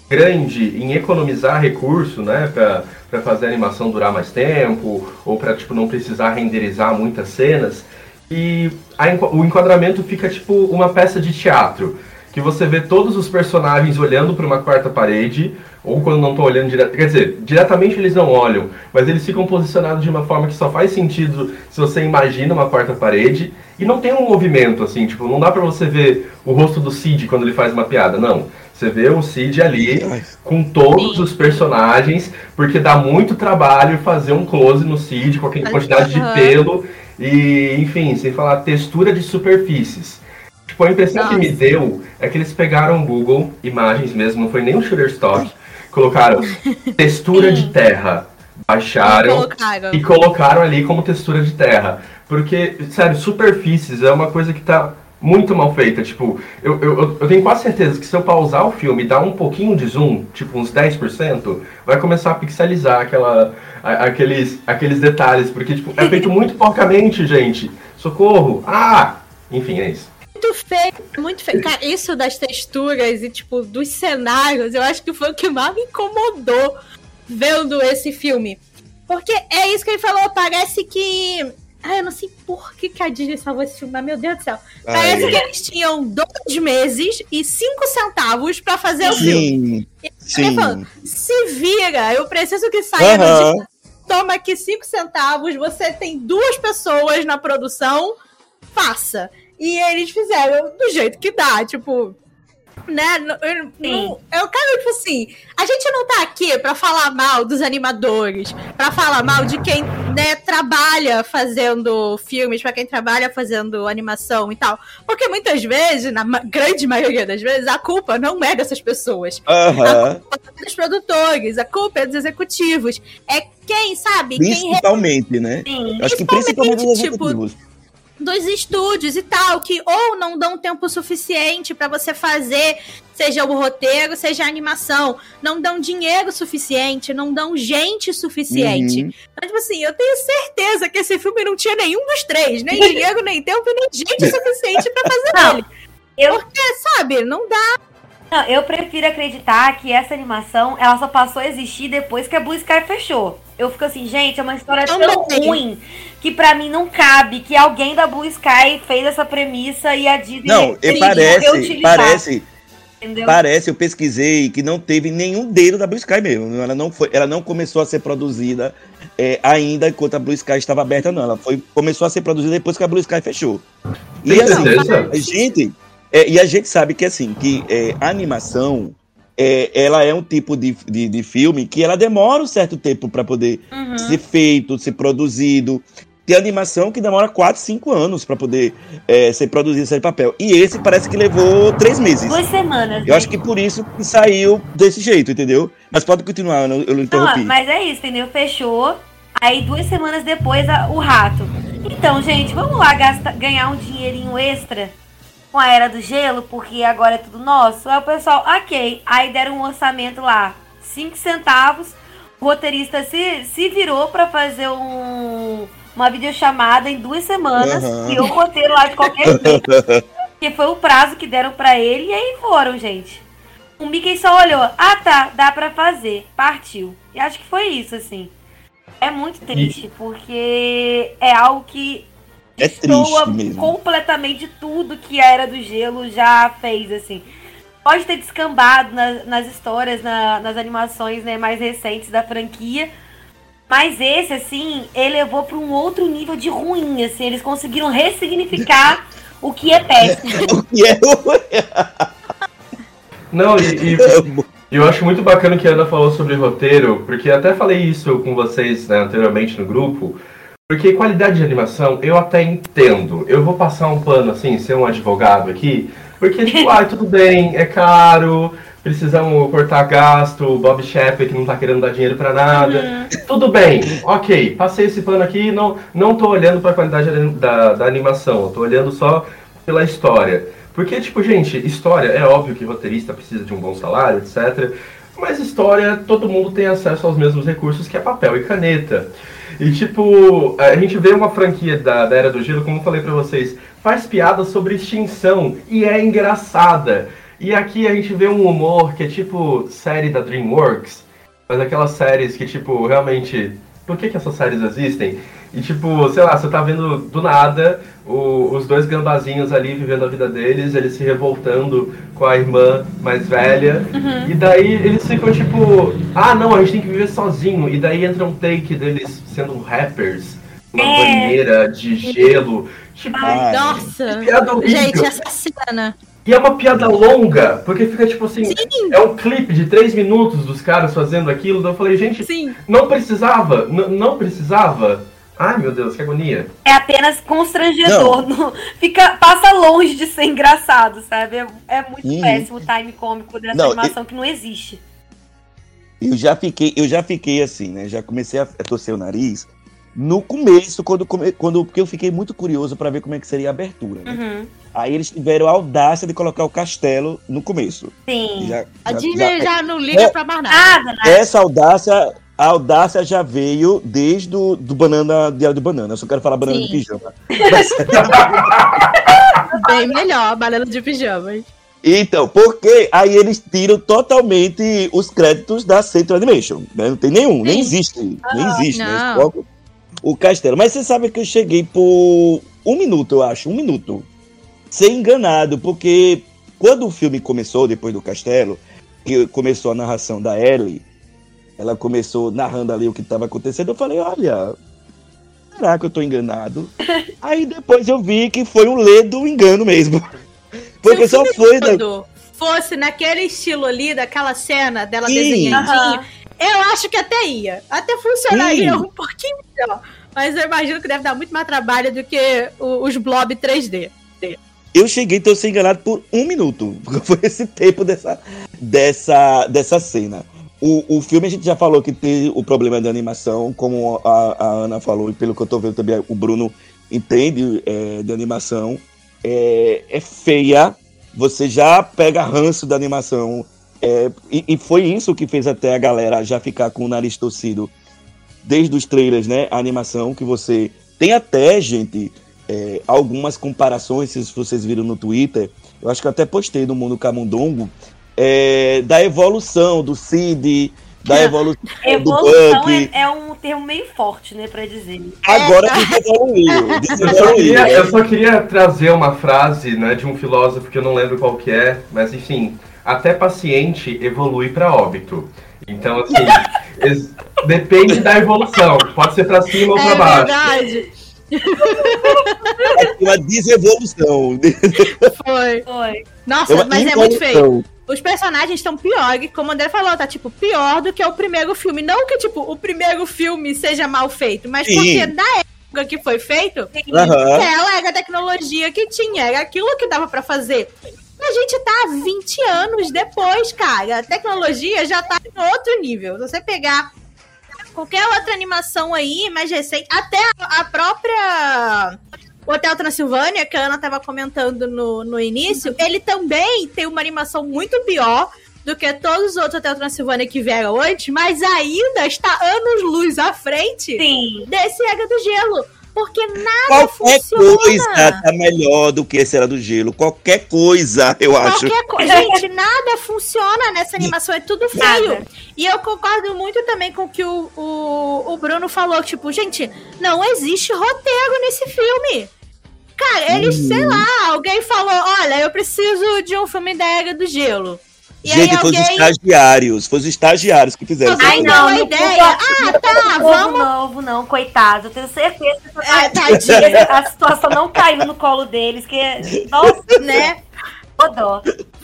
S4: grande em economizar recurso, né, para fazer a animação durar mais tempo, ou para tipo, não precisar renderizar muitas cenas, e a, o enquadramento fica tipo uma peça de teatro, que você vê todos os personagens olhando para uma quarta parede, ou quando não estão olhando direto, quer dizer, diretamente eles não olham, mas eles ficam posicionados de uma forma que só faz sentido se você imagina uma quarta parede, e não tem um movimento assim, tipo, não dá para você ver o rosto do Cid quando ele faz uma piada, não. Você vê o Cid ali com todos os personagens, porque dá muito trabalho fazer um close no Cid com aquela quantidade de pelo e, enfim, sem falar textura de superfícies. Tipo, a impressão
S2: Nossa.
S4: que me deu é que eles pegaram o Google, imagens mesmo, não foi nem um Shutterstock, colocaram textura de terra, baixaram
S2: Colocaram.
S4: e colocaram ali como textura de terra. Porque, sério, superfícies é uma coisa que tá muito mal feita. Tipo, eu, eu, eu- tenho quase certeza que se eu pausar o filme e dar um pouquinho de zoom, tipo uns 10%, vai começar a pixelizar aquela, a- aqueles, aqueles detalhes. Porque, tipo, é feito muito porcamente, gente. Socorro! Ah! Enfim, é isso.
S2: muito feio, muito feio. Cara, isso das texturas e, tipo, dos cenários, eu acho que foi o que mais me incomodou vendo esse filme. Porque é isso que ele falou, parece que. Ah, eu não sei por que, que a Disney salvou esse filme, mas meu Deus do céu. Parece que eles tinham dois meses e cinco centavos pra fazer o filme.
S1: Sim, sim.
S2: se vira, eu preciso que saia dia. Toma aqui cinco centavos, você tem duas pessoas na produção, faça. E eles fizeram do jeito que dá, tipo. Né? Não- Eu, não- eu quero, tipo assim, a gente não tá aqui pra falar mal dos animadores, pra falar mal de quem né, trabalha fazendo filmes, pra quem trabalha fazendo animação e tal. Porque muitas vezes, na grande maioria das vezes, a culpa não é dessas pessoas.
S1: Aham.
S2: A culpa é dos produtores, a culpa é dos executivos. É quem, sabe? Quem
S1: Principalmente, né?
S3: Sim.
S1: Acho que principalmente os
S2: tipo. Dos estúdios e tal, que ou não dão tempo suficiente pra você fazer, seja o roteiro, seja a animação, não dão dinheiro suficiente, não dão gente suficiente.
S1: Uhum.
S2: Mas, tipo assim, eu tenho certeza que esse filme não tinha nenhum dos três, nem dinheiro, nem tempo, nem gente suficiente pra fazer
S3: Não,
S2: ele.
S3: eu-
S2: Porque, sabe, não dá.
S3: Não, eu prefiro acreditar que essa animação ela só passou a existir depois que a Blue Sky fechou. Eu fico assim, gente, é uma história tão
S2: Também.
S3: ruim que pra mim não cabe que alguém da Blue Sky fez essa premissa e a Disney
S1: Não, e parece, parece,
S3: entendeu?
S1: parece, eu pesquisei que não teve nenhum dedo da Blue Sky mesmo. Ela não foi, ela não começou a ser produzida é, ainda enquanto a Blue Sky estava aberta, não. Ela foi, começou a ser produzida depois que a Blue Sky fechou. E assim, a gente, é, e a gente sabe que assim, que é, a animação, é, ela é um tipo de, de, de filme que ela demora um certo tempo para poder
S3: Uhum.
S1: ser feito, ser produzido. Tem animação que demora 4, 5 anos para poder é, ser produzido, sair de papel. E esse parece que levou 3 meses.
S3: Duas semanas.
S1: Eu acho que por isso que saiu desse jeito, entendeu? Mas pode continuar, eu não, eu não interrompi.
S3: Não, mas é isso, entendeu? Fechou. Aí duas semanas depois a- o rato. Então, gente, vamos lá gastar, ganhar um dinheirinho extra com a Era do Gelo, porque agora é tudo nosso. Aí o pessoal, ok. Aí deram um orçamento lá, 5 centavos. O roteirista se, se virou pra fazer um, uma videochamada em duas semanas.
S1: Aham.
S3: Criou o roteiro lá de qualquer jeito. que foi o prazo que deram pra ele. E aí foram, gente. O Mickey só olhou, ah tá, dá pra fazer, partiu. E acho que foi isso, assim. É muito triste, porque é algo que
S1: É triste mesmo.
S3: completamente tudo que a Era do Gelo já fez, assim. Pode ter descambado nas, nas histórias, na- nas animações né, mais recentes da franquia. Mas esse, assim, ele levou pra um outro nível de ruim, assim. Eles conseguiram ressignificar o que é péssimo.
S1: O que é o-
S4: Não, e, e eu acho muito bacana que a Ana falou sobre roteiro, porque até falei isso com vocês né, anteriormente no grupo. Porque qualidade de animação eu até entendo. Eu vou passar um pano assim, ser um advogado aqui, porque tipo, ai, tudo bem, é caro, precisamos cortar gasto, o Bob Shepard não tá querendo dar dinheiro pra nada. Tudo bem, ok, passei esse pano aqui, não, não tô olhando pra qualidade da, da animação, eu tô olhando só pela história. Porque, tipo, gente, história, é óbvio que roteirista precisa de um bom salário, etc. Mas história, todo mundo tem acesso aos mesmos recursos que é papel e caneta. E, tipo, a gente vê uma franquia da, da Era do Gelo, como eu falei pra vocês, faz piada sobre extinção e é engraçada. E aqui a gente vê um humor que é tipo série da DreamWorks, mas aquelas séries que, tipo, realmente, por que, que essas séries existem? E, tipo, sei lá, você tá vendo do nada o- os dois gambazinhos ali vivendo a vida deles, eles se revoltando com a irmã mais velha. E daí eles ficam tipo, ah não, a gente tem que viver sozinho. E daí entra um take deles sendo rappers, uma
S3: É.
S1: banheira de gelo. Tipo,
S2: Ai, nossa. Gente, essa cena.
S1: E é uma piada longa, porque fica tipo assim,
S2: Sim,
S1: é um clipe de três minutos dos caras fazendo aquilo. Daí eu falei, gente,
S2: sim.
S1: não precisava, não precisava.
S4: Ai, meu Deus, que agonia.
S3: É apenas constrangedor. Não, fica, passa longe de ser engraçado, sabe? É, é muito
S1: Uhum.
S3: péssimo o time cômico dessa
S1: Não,
S3: animação que não existe.
S1: Eu já fiquei, eu já fiquei assim, né? Já comecei a, a torcer o nariz no começo, quando, quando porque eu fiquei muito curioso para ver como é que seria a abertura. né?
S3: Uhum.
S1: Aí eles tiveram a audácia de colocar o castelo no começo.
S3: Sim.
S1: Já-
S2: A
S1: já-
S2: Disney
S1: já-
S2: já não liga
S1: É.
S2: pra mais nada.
S1: essa audácia, a audácia já veio desde o do banana, diário do banana. Eu só quero falar banana
S2: Sim.
S1: de pijama.
S2: Bem melhor, banana de pijamas.
S1: Então, porque aí eles tiram totalmente os créditos da Central Animation. né? Não tem nenhum, nem
S2: Sim.
S1: existe. nem existe, né? Eles
S2: não.
S1: colocam o castelo. Mas você sabe que eu cheguei por um minuto, eu acho, um minuto. Ser enganado, porque quando o filme começou, depois do castelo, que começou a narração da Ellie, ela começou narrando ali o que estava acontecendo, eu falei, olha, será que eu tô enganado? Aí depois eu vi que foi um lê do engano mesmo. Porque
S2: Se o
S1: só
S2: filme
S1: foi.
S2: todo fosse naquele estilo ali, daquela cena dela
S1: Sim.
S2: desenhadinha,
S3: Aham.
S2: eu acho que até ia. Até funcionaria
S1: Sim.
S2: um pouquinho melhor. Mas eu imagino que deve dar muito mais trabalho do que os blob 3D.
S1: Eu cheguei a ser enganado por um minuto. Porque foi esse tempo dessa, dessa, dessa cena. O, o filme a gente já falou que tem o problema da animação, como a, a Ana falou, e pelo que eu tô vendo também, o Bruno entende é, de animação. É, é feia, você já pega ranço da animação. é, e, e foi isso que fez até a galera já ficar com o nariz torcido desde os trailers, né? A animação que você. Tem até, gente, é, algumas comparações, se vocês viram no Twitter, eu acho que eu até postei no Mundo Camundongo, é, da evolução do Cid, da
S2: É.
S1: evolução do
S3: Evolução
S1: Buck.
S3: é, é um termo meio forte, né, pra dizer.
S1: Agora
S2: É.
S1: desevoluiu.
S4: Eu só,
S1: desevoluiu.
S4: queria, eu só queria trazer uma frase né, de um filósofo que eu não lembro qual que é, mas enfim, até paciente evolui para óbito. Então, assim, es- depende da evolução. Pode ser para cima ou para
S2: É
S4: baixo.
S2: verdade.
S1: É uma desevolução.
S2: Foi.
S3: Foi.
S2: Nossa,
S1: É
S2: mas é muito feio. Os personagens estão piores, como o André falou, tá tipo pior do que o primeiro filme. Não que, tipo, o primeiro filme seja mal feito, mas
S1: Sim.
S2: porque na época que foi feito,
S1: Aham.
S2: aquela era a tecnologia que tinha, era aquilo que dava pra fazer. A gente tá 20 anos depois, cara. A tecnologia já tá em outro nível. Se você pegar qualquer outra animação aí, mais recente, até a a própria Hotel Transilvânia, que a Ana tava comentando no, no início, ele também tem uma animação muito pior do que todos os outros Hotel Transilvânia que vieram antes, mas ainda está anos-luz à frente
S3: Sim.
S2: desse Era do Gelo. Porque nada
S1: Qualquer
S2: funciona.
S1: coisa tá melhor do que esse era do gelo. Qualquer coisa, eu acho.
S2: Qualquer coisa. Gente, nada funciona nessa animação, é tudo feio.
S3: Nada.
S2: E eu concordo muito também com o que o, o, o Bruno falou. Tipo, gente, não existe roteiro nesse filme. Cara, eles,
S1: Uhum.
S2: sei lá, alguém falou: olha, eu preciso de um filme da Era do Gelo. E
S1: Gente,
S2: aí
S1: foi os
S2: alguém.
S1: estagiários. Foi os estagiários que fizeram
S2: Ai, não, a
S3: não
S2: ideia. Ah, tá, vamos.
S3: novo, não, coitado. Eu tenho certeza que
S2: É,
S3: a situação não caiu no colo deles, que. Nossa,
S2: né?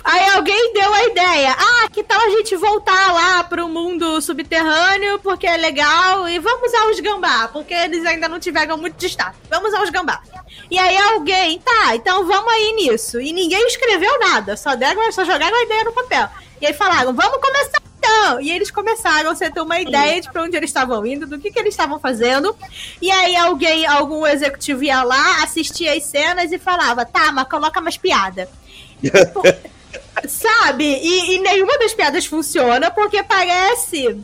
S2: Aí alguém deu a ideia. Ah, que tal a gente voltar lá pro mundo subterrâneo, porque é legal, e vamos usar os gambá, porque eles ainda não tiveram muito destaque. Vamos usar os gambá. E aí alguém, tá, então vamos aí nisso. E ninguém escreveu nada, só deram, só jogaram a ideia no papel. E aí falaram, vamos começar então. E eles começaram a ter uma ideia de pra onde eles estavam indo, do que, que eles estavam fazendo. E aí alguém, algum executivo ia lá, assistia as cenas e falava, tá, mas coloca mais piada. Sabe? E, e nenhuma das piadas funciona porque parece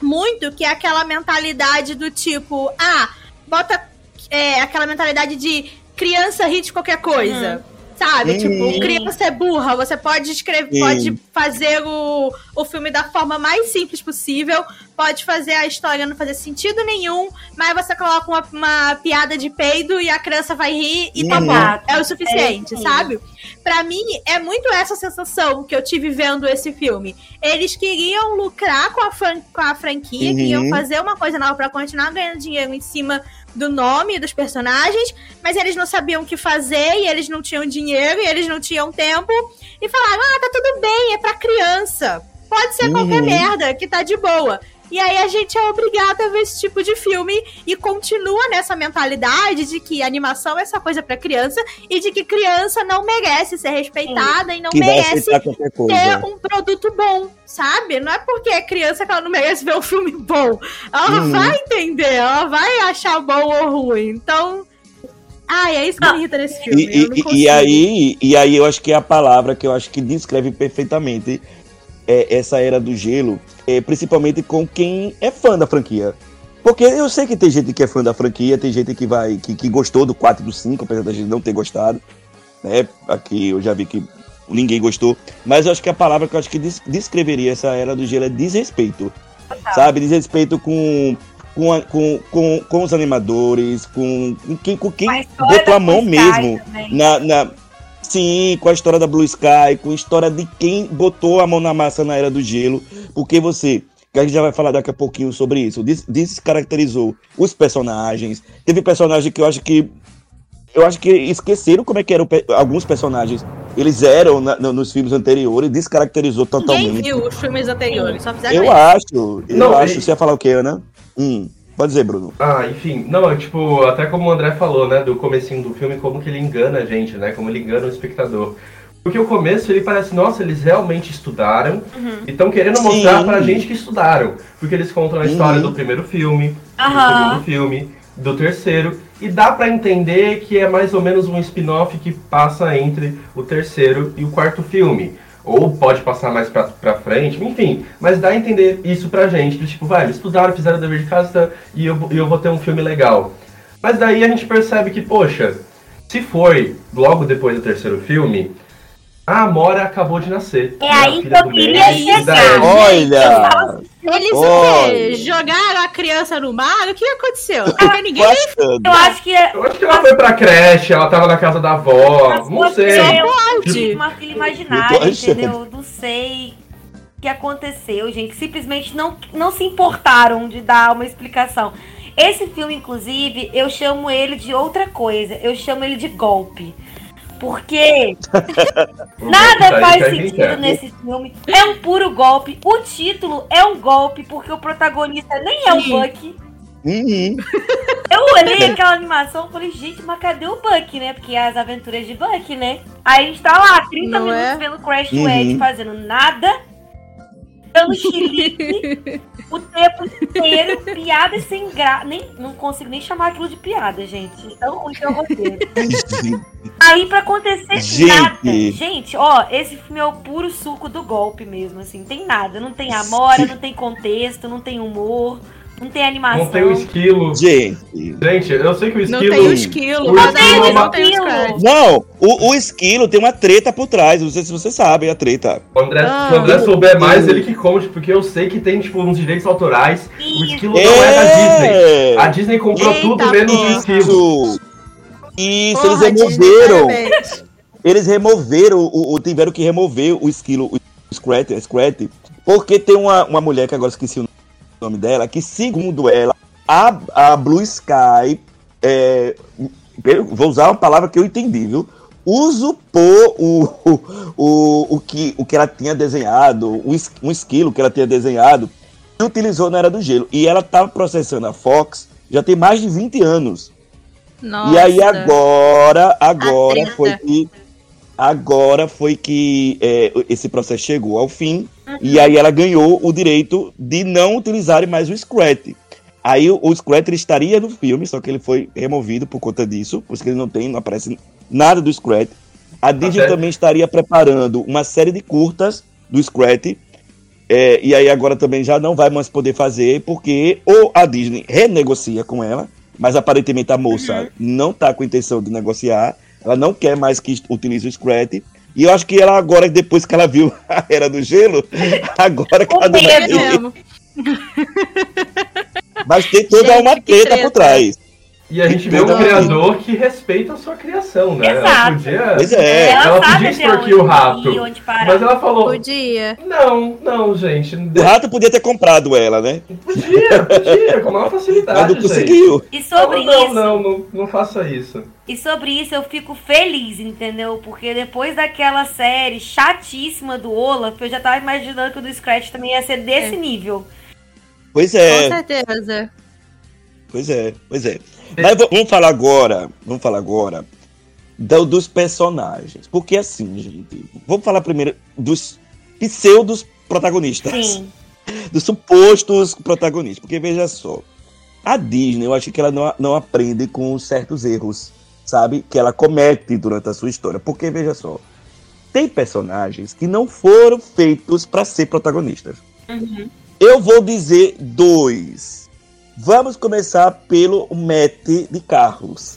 S2: muito que é aquela mentalidade do tipo, ah, bota é, aquela mentalidade de criança ri de qualquer coisa. Sabe?
S1: Uhum.
S2: Tipo, criança é burra, você pode escrever,
S1: Sim.
S2: pode fazer o, o filme da forma mais simples possível, pode fazer a história não fazer sentido nenhum, mas você coloca uma, uma piada de peido e a criança vai rir e tá bom. É o suficiente,
S3: É
S2: sabe? Pra mim, é muito essa sensação que eu tive vendo esse filme. Eles queriam lucrar com a, fran- com a franquia,
S1: Uhum.
S2: queriam fazer uma coisa nova pra continuar ganhando dinheiro em cima do nome dos personagens, mas eles não sabiam o que fazer e eles não tinham dinheiro e eles não tinham tempo e falaram: ah, tá tudo bem, é pra criança. Pode ser qualquer
S1: Uhum.
S2: merda que tá de boa. E aí a gente é obrigado a ver esse tipo de filme e continua nessa mentalidade de que animação é essa coisa para criança e de que criança não merece ser respeitada Sim. e não
S1: que
S2: merece
S1: ter
S2: um produto bom, sabe? Não é porque é criança que ela não merece ver um filme bom. Ela uhum. vai entender, ela vai achar bom ou ruim. Então, Ai, é isso que me irrita nesse filme.
S1: E, e, e, aí, e aí eu acho que é a palavra que eu acho que descreve perfeitamente é, essa era do gelo, é, principalmente com quem é fã da franquia. Porque eu sei que tem gente que é fã da franquia, tem gente que vai que, que gostou do 4 e do 5, apesar da gente não ter gostado. Né? Aqui eu já vi que ninguém gostou. Mas eu acho que a palavra que eu acho que descreveria essa era do gelo é desrespeito. Sabe? Desrespeito com com, a, com, com, com os animadores, com, com quem, com quem botou a mão mesmo na, na. Sim, com a história da Blue Sky, com a história de quem botou a mão na massa na Era do Gelo, porque você, que a gente já vai falar daqui a pouquinho sobre isso, descaracterizou os personagens. Teve personagem que eu acho que. Eu acho que esqueceram como é que eram alguns personagens. Eles eram na, nos filmes anteriores, descaracterizou totalmente. Ninguém
S2: viu os filmes anteriores, só fizeram
S1: Eu isso. acho, eu Não, acho. E... Você ia falar o quê, Ana? Hum, pode dizer, Bruno.
S4: Ah, enfim, não, é tipo, até como o André falou, né, do comecinho do filme, como que ele engana a gente, né, como ele engana o espectador. Porque o começo ele parece, nossa, eles realmente estudaram uhum. e estão querendo mostrar Sim. pra gente que estudaram. Porque eles contam a uhum. história do primeiro filme, uhum. do segundo filme, do terceiro, e dá para entender que é mais ou menos um spin-off que passa entre o terceiro e o quarto filme ou pode passar mais pra, pra frente, enfim. Mas dá a entender isso pra gente, do tipo, vai, eles estudaram, fizeram o dever de casa e eu, eu vou ter um filme legal. Mas daí a gente percebe que, poxa, se foi logo depois do terceiro filme, a Amora acabou de nascer.
S3: É aí que eu queria chegar.
S1: Olha!
S2: Eles oh. jogaram a criança no mar? O que aconteceu? Porque ninguém.
S3: Eu acho que.
S4: Eu acho que ela foi pra creche, ela tava na casa da avó. Não sei.
S3: Pode. Uma filha imaginária, entendeu? Não sei o que aconteceu, gente. Simplesmente não, não se importaram de dar uma explicação. Esse filme, inclusive, eu chamo ele de outra coisa. Eu chamo ele de golpe. Porque nada faz sentido nesse filme. É um puro golpe. O título é um golpe, porque o protagonista nem é o Buck.
S1: Uhum.
S3: Eu olhei aquela animação e falei, gente, mas cadê o Buck, né? Porque é as aventuras de Buck, né? Aí a gente tá lá, 30 Não minutos é? vendo Crash uhum. Wedge fazendo nada dando xilique o tempo inteiro, piadas sem graça. Nem, não consigo nem chamar aquilo de piada, gente. Então, ruim que é o roteiro. Aí, pra acontecer gente. nada. Gente, ó, esse filme é o puro suco do golpe mesmo, assim. Tem nada. Não tem amora, não tem contexto, não tem humor. Não tem animação.
S4: Não tem o esquilo.
S1: Gente.
S4: Gente, eu sei que o esquilo.
S2: Não tem o esquilo.
S4: O
S2: não,
S4: esquilo
S2: tem, não, tem o
S1: não o, o esquilo tem uma treta por trás. Não sei se vocês sabem a treta.
S4: O André, ah, se o André souber mais, ele que conte, porque eu sei que tem, tipo, uns direitos autorais. O esquilo é... não é da Disney. A Disney comprou Eita, tudo menos o esquilo.
S1: Isso, Porra, eles removeram. Eles removeram, o, o, tiveram que remover o esquilo, o Scrat, Scrat, porque tem uma, uma mulher que agora esqueci o nome dela, que segundo ela, a, a Blue Sky, é, vou usar uma palavra que eu entendi, viu? Usurpou o, o, o, o, que, o que ela tinha desenhado, um esquilo que ela tinha desenhado, e utilizou na Era do Gelo. E ela estava processando a Fox já tem mais de 20 anos. Nossa. E aí agora, agora foi que agora foi que é, esse processo chegou ao fim. E aí ela ganhou o direito de não utilizar mais o Scrat. Aí o, o Scrat estaria no filme, só que ele foi removido por conta disso, por isso que ele não tem, não aparece nada do Scrat. A Disney okay. também estaria preparando uma série de curtas do Scrat. É, e aí agora também já não vai mais poder fazer, porque ou a Disney renegocia com ela, mas aparentemente a moça uhum. não tá com intenção de negociar, ela não quer mais que utilize o Scrat. E eu acho que ela agora, depois que ela viu a Era do Gelo, agora que ela não Mas tem toda Gente, uma treta por trás.
S4: E a gente vê um criador que respeita a sua criação, né?
S3: Exato. Ela
S1: podia, pois é.
S4: ela, ela podia extorquir o rato. Mas ela falou.
S2: Podia.
S4: Não, não, gente.
S1: O rato podia ter comprado ela, né?
S4: Podia, podia, com maior facilidade.
S1: Mas não conseguiu.
S3: E sobre
S4: não,
S3: isso.
S4: Não, não, não, não faça isso.
S3: E sobre isso eu fico feliz, entendeu? Porque depois daquela série chatíssima do Olaf, eu já tava imaginando que o do Scratch também ia ser desse é. nível.
S1: Pois
S2: Com
S1: é,
S2: certeza.
S1: pois é, pois é. Mas vamos falar agora, vamos falar agora do- dos personagens. Porque assim, gente, vamos falar primeiro dos pseudos protagonistas.
S3: Sim.
S1: dos supostos protagonistas. Porque veja só, a Disney, eu acho que ela não, não aprende com certos erros, sabe? Que ela comete durante a sua história. Porque veja só, tem personagens que não foram feitos para ser protagonistas.
S3: Uhum.
S1: Eu vou dizer dois. Vamos começar pelo Matt de Carlos.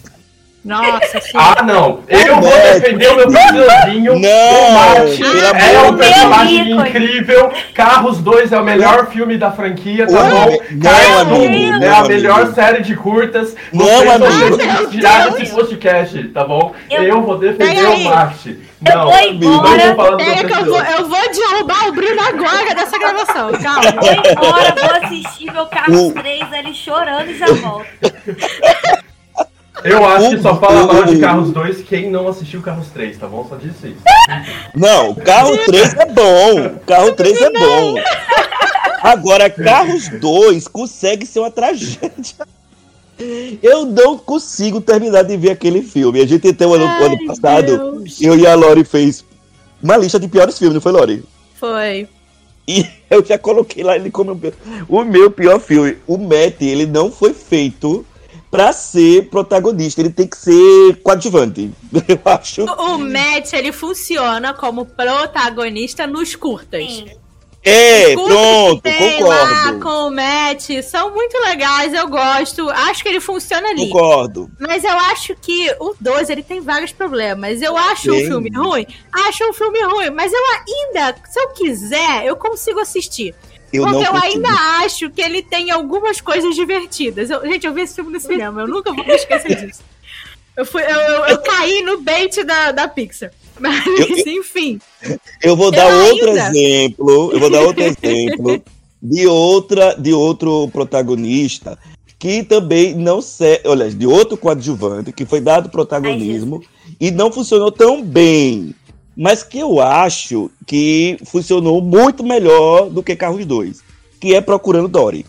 S2: Nossa, sim.
S4: Ah, não. Eu vou
S1: Neto.
S4: defender o meu personaginho.
S1: Não,
S4: o Marte
S1: pelo
S4: é um personagem
S3: Deus.
S4: incrível. Carros 2 é o melhor filme da franquia, tá
S1: Não,
S4: bom?
S1: não, amigo,
S4: 1
S1: não,
S4: é a
S1: amigo.
S4: melhor série de curtas.
S1: Não,
S4: Vocês
S1: amigo.
S4: tirar
S2: Deus.
S4: desse podcast, tá bom?
S3: Eu-
S4: Eu, vou defender o
S2: aí.
S4: Marte.
S3: Eu
S4: Não,
S3: vou
S4: amigo,
S3: embora.
S4: não
S2: Pega que eu vou, eu vou derrubar o Bruno agora dessa gravação. Calma.
S3: Vou embora, vou assistir meu Carros
S1: O-
S3: 3 ali chorando e já volto.
S4: Eu acho que só fala mal de Carros 2 quem não assistiu Carros 3, tá bom? Só disse isso.
S1: Não, carro 3 é bom. Carro 3 é bom. Agora, Carros 2 consegue ser uma tragédia. Eu não consigo terminar de ver aquele filme. A gente tem o ano, ano passado,
S2: Deus.
S1: eu e a Lori fez uma lista de piores filmes, não foi, Lori?
S2: Foi.
S1: E eu já coloquei lá ele como o meu pior filme. O Matt, ele não foi feito pra ser protagonista, ele tem que ser coadjuvante. Eu acho.
S2: O Matt, ele funciona como protagonista nos curtas.
S3: Sim.
S1: É,
S2: curtas
S1: pronto,
S2: que tem Lá
S1: concordo.
S2: com o Matt são muito legais, eu gosto. Acho que ele funciona ali.
S1: Concordo.
S2: Mas eu acho que o 2 ele tem vários problemas. Eu acho
S1: Tem.
S2: um filme ruim, acho um filme ruim, mas eu ainda, se eu quiser, eu consigo assistir.
S1: Eu
S2: porque eu
S1: consigo.
S2: ainda acho que ele tem algumas coisas divertidas. Eu- gente, eu vi esse filme no cinema, eu nunca vou me esquecer disso. Eu, fui, eu, eu- eu caí no bait da, da Pixar. Mas,
S1: Eu-
S2: enfim.
S1: Eu vou dar outro
S2: ainda.
S1: exemplo. Eu vou dar outro exemplo de outra, de outro protagonista que também não serve, olha, de outro coadjuvante que foi dado protagonismo e não funcionou tão bem, mas que eu acho que funcionou muito melhor do que Carros 2, que é Procurando Dory.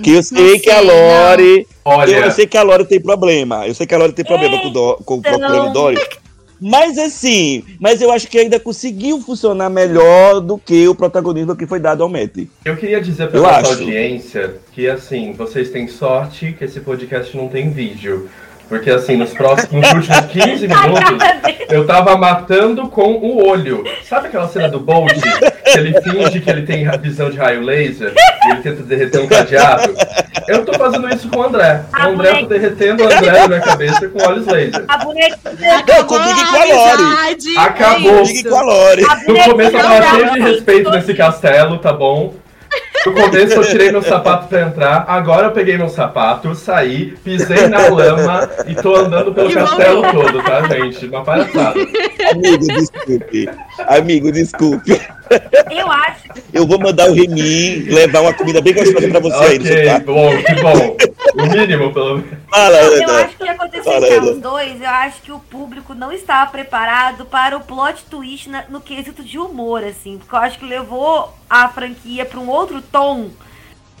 S1: Que eu sei que a Lore,
S4: Olha,
S1: eu sei que a Lore tem problema. Eu sei que a Lore tem problema com, do, com o. Procurando Dory. Mas assim, mas eu acho que ainda conseguiu funcionar melhor do que o protagonismo que foi dado ao Matt.
S4: eu queria dizer pra
S1: Eu
S4: nossa
S1: acho.
S4: audiência que, assim, vocês têm sorte que esse podcast não tem vídeo. Porque, assim, nos próximos nos últimos 15 minutos, eu tava matando com o olho. Sabe aquela cena do Bolt? Que ele finge que ele tem visão de raio laser e ele tenta derreter um cadeado? Eu tô fazendo isso com o André. O
S3: Ah,
S4: André, eu tô
S3: moleque.
S4: derretendo o André na minha cabeça com olhos laser.
S3: A bonequinha.
S2: Acabou
S1: comigo e
S2: a
S1: com a
S2: amizade,
S4: Acabou.
S1: com a Lore.
S3: A
S4: No começo eu tava
S3: não
S4: cheio de respeito
S3: não.
S4: nesse castelo, tá bom? No começo eu tirei meu sapato pra entrar, agora eu peguei meu sapato, saí, pisei na lama e tô andando pelo
S2: E
S4: castelo
S2: voltou.
S4: todo, tá, gente? Uma palhaçada.
S1: Amigo, desculpe. Amigo, desculpe.
S3: Eu acho
S1: Eu vou mandar o Remy levar uma comida bem gostosa pra você aí no
S4: ok,
S1: sofá.
S4: bom, que bom. O mínimo, pelo menos.
S1: Fala,
S3: Eu
S1: Ana.
S3: acho que o que aconteceu
S1: Fala, Ana.
S3: 2, eu acho que o público não estava preparado para o plot twist na- no quesito de humor, assim. Porque eu acho que levou a franquia para um outro tom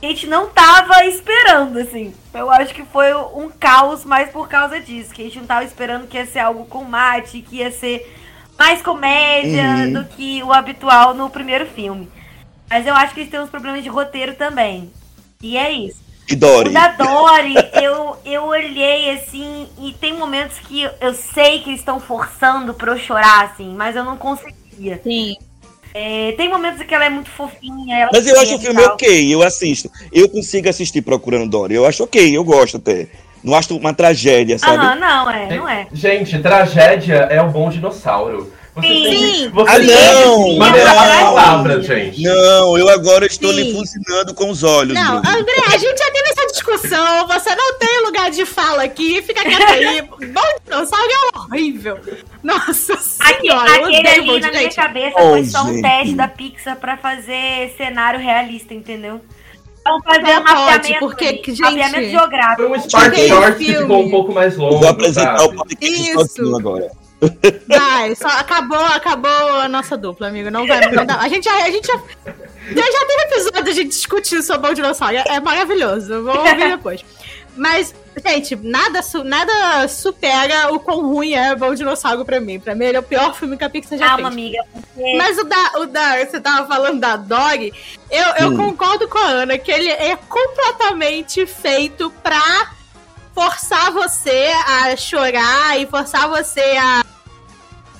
S3: que a gente não tava esperando, assim. Eu acho que foi um caos mais por causa disso. Que a gente não tava esperando que ia ser algo com mate, que ia ser mais comédia
S1: Uhum.
S3: do que o habitual no primeiro filme. Mas eu acho que eles têm uns problemas de roteiro também. E é isso.
S1: E Dory.
S3: O da Dory, eu, eu olhei assim, e tem momentos que eu sei que eles estão forçando pra eu chorar, assim, mas eu não conseguia.
S2: Sim.
S3: É, tem momentos que ela é muito fofinha. Ela
S1: Mas eu acho o filme
S3: tal.
S1: ok, eu assisto. Eu consigo assistir Procurando Dory. Eu acho ok, eu gosto até. Não acho uma tragédia, sabe?
S3: Aham, não, é, não é.
S4: Gente, tragédia é o bom dinossauro. Você
S3: Sim.
S4: tem que,
S2: Sim.
S4: você
S1: Ah,
S4: tem que
S1: não!
S4: maneirar
S3: Não.
S4: as palavras, gente.
S1: Não, eu agora estou
S2: Sim.
S1: lhe funcionando com os olhos.
S2: Não. André, a gente já teve essa discussão. Você não tem lugar de fala aqui. Fica quieto aí. Bom dinossauro é horrível. Nossa
S3: Aque-
S2: senhora, eu
S3: aquele ali
S2: Bom
S3: na minha
S2: gente.
S3: cabeça
S1: Oh,
S3: foi só um
S1: gente.
S3: teste da Pixar pra fazer cenário realista, entendeu? Vamos fazer
S2: Não
S3: um
S2: pode,
S3: mapeamento,
S2: porque,
S3: ali,
S2: gente-
S3: mapeamento geográfico.
S4: Foi um Spark Short que ficou um pouco mais longo,
S1: vou apresentar
S4: sabe?
S1: o podcast
S2: Isso.
S1: sozinho agora.
S2: Vai, só acabou, acabou a nossa dupla, amigo. Não vai, não dá. A gente, já- a gente já Já, já teve episódio de a gente discutir sobre o dinossauro. É, é maravilhoso. Vou ouvir depois. Mas, gente, nada, su nada supera o quão ruim é Bom Dinossauro pra mim. Pra mim, ele é o pior filme que a Pixar já
S3: Calma,
S2: fez.
S3: amiga. Porque...
S2: Mas o da, o da. Você tava falando da Dog. Eu, eu
S1: Hum.
S2: concordo com a Ana que ele é completamente feito pra forçar você a chorar e forçar você a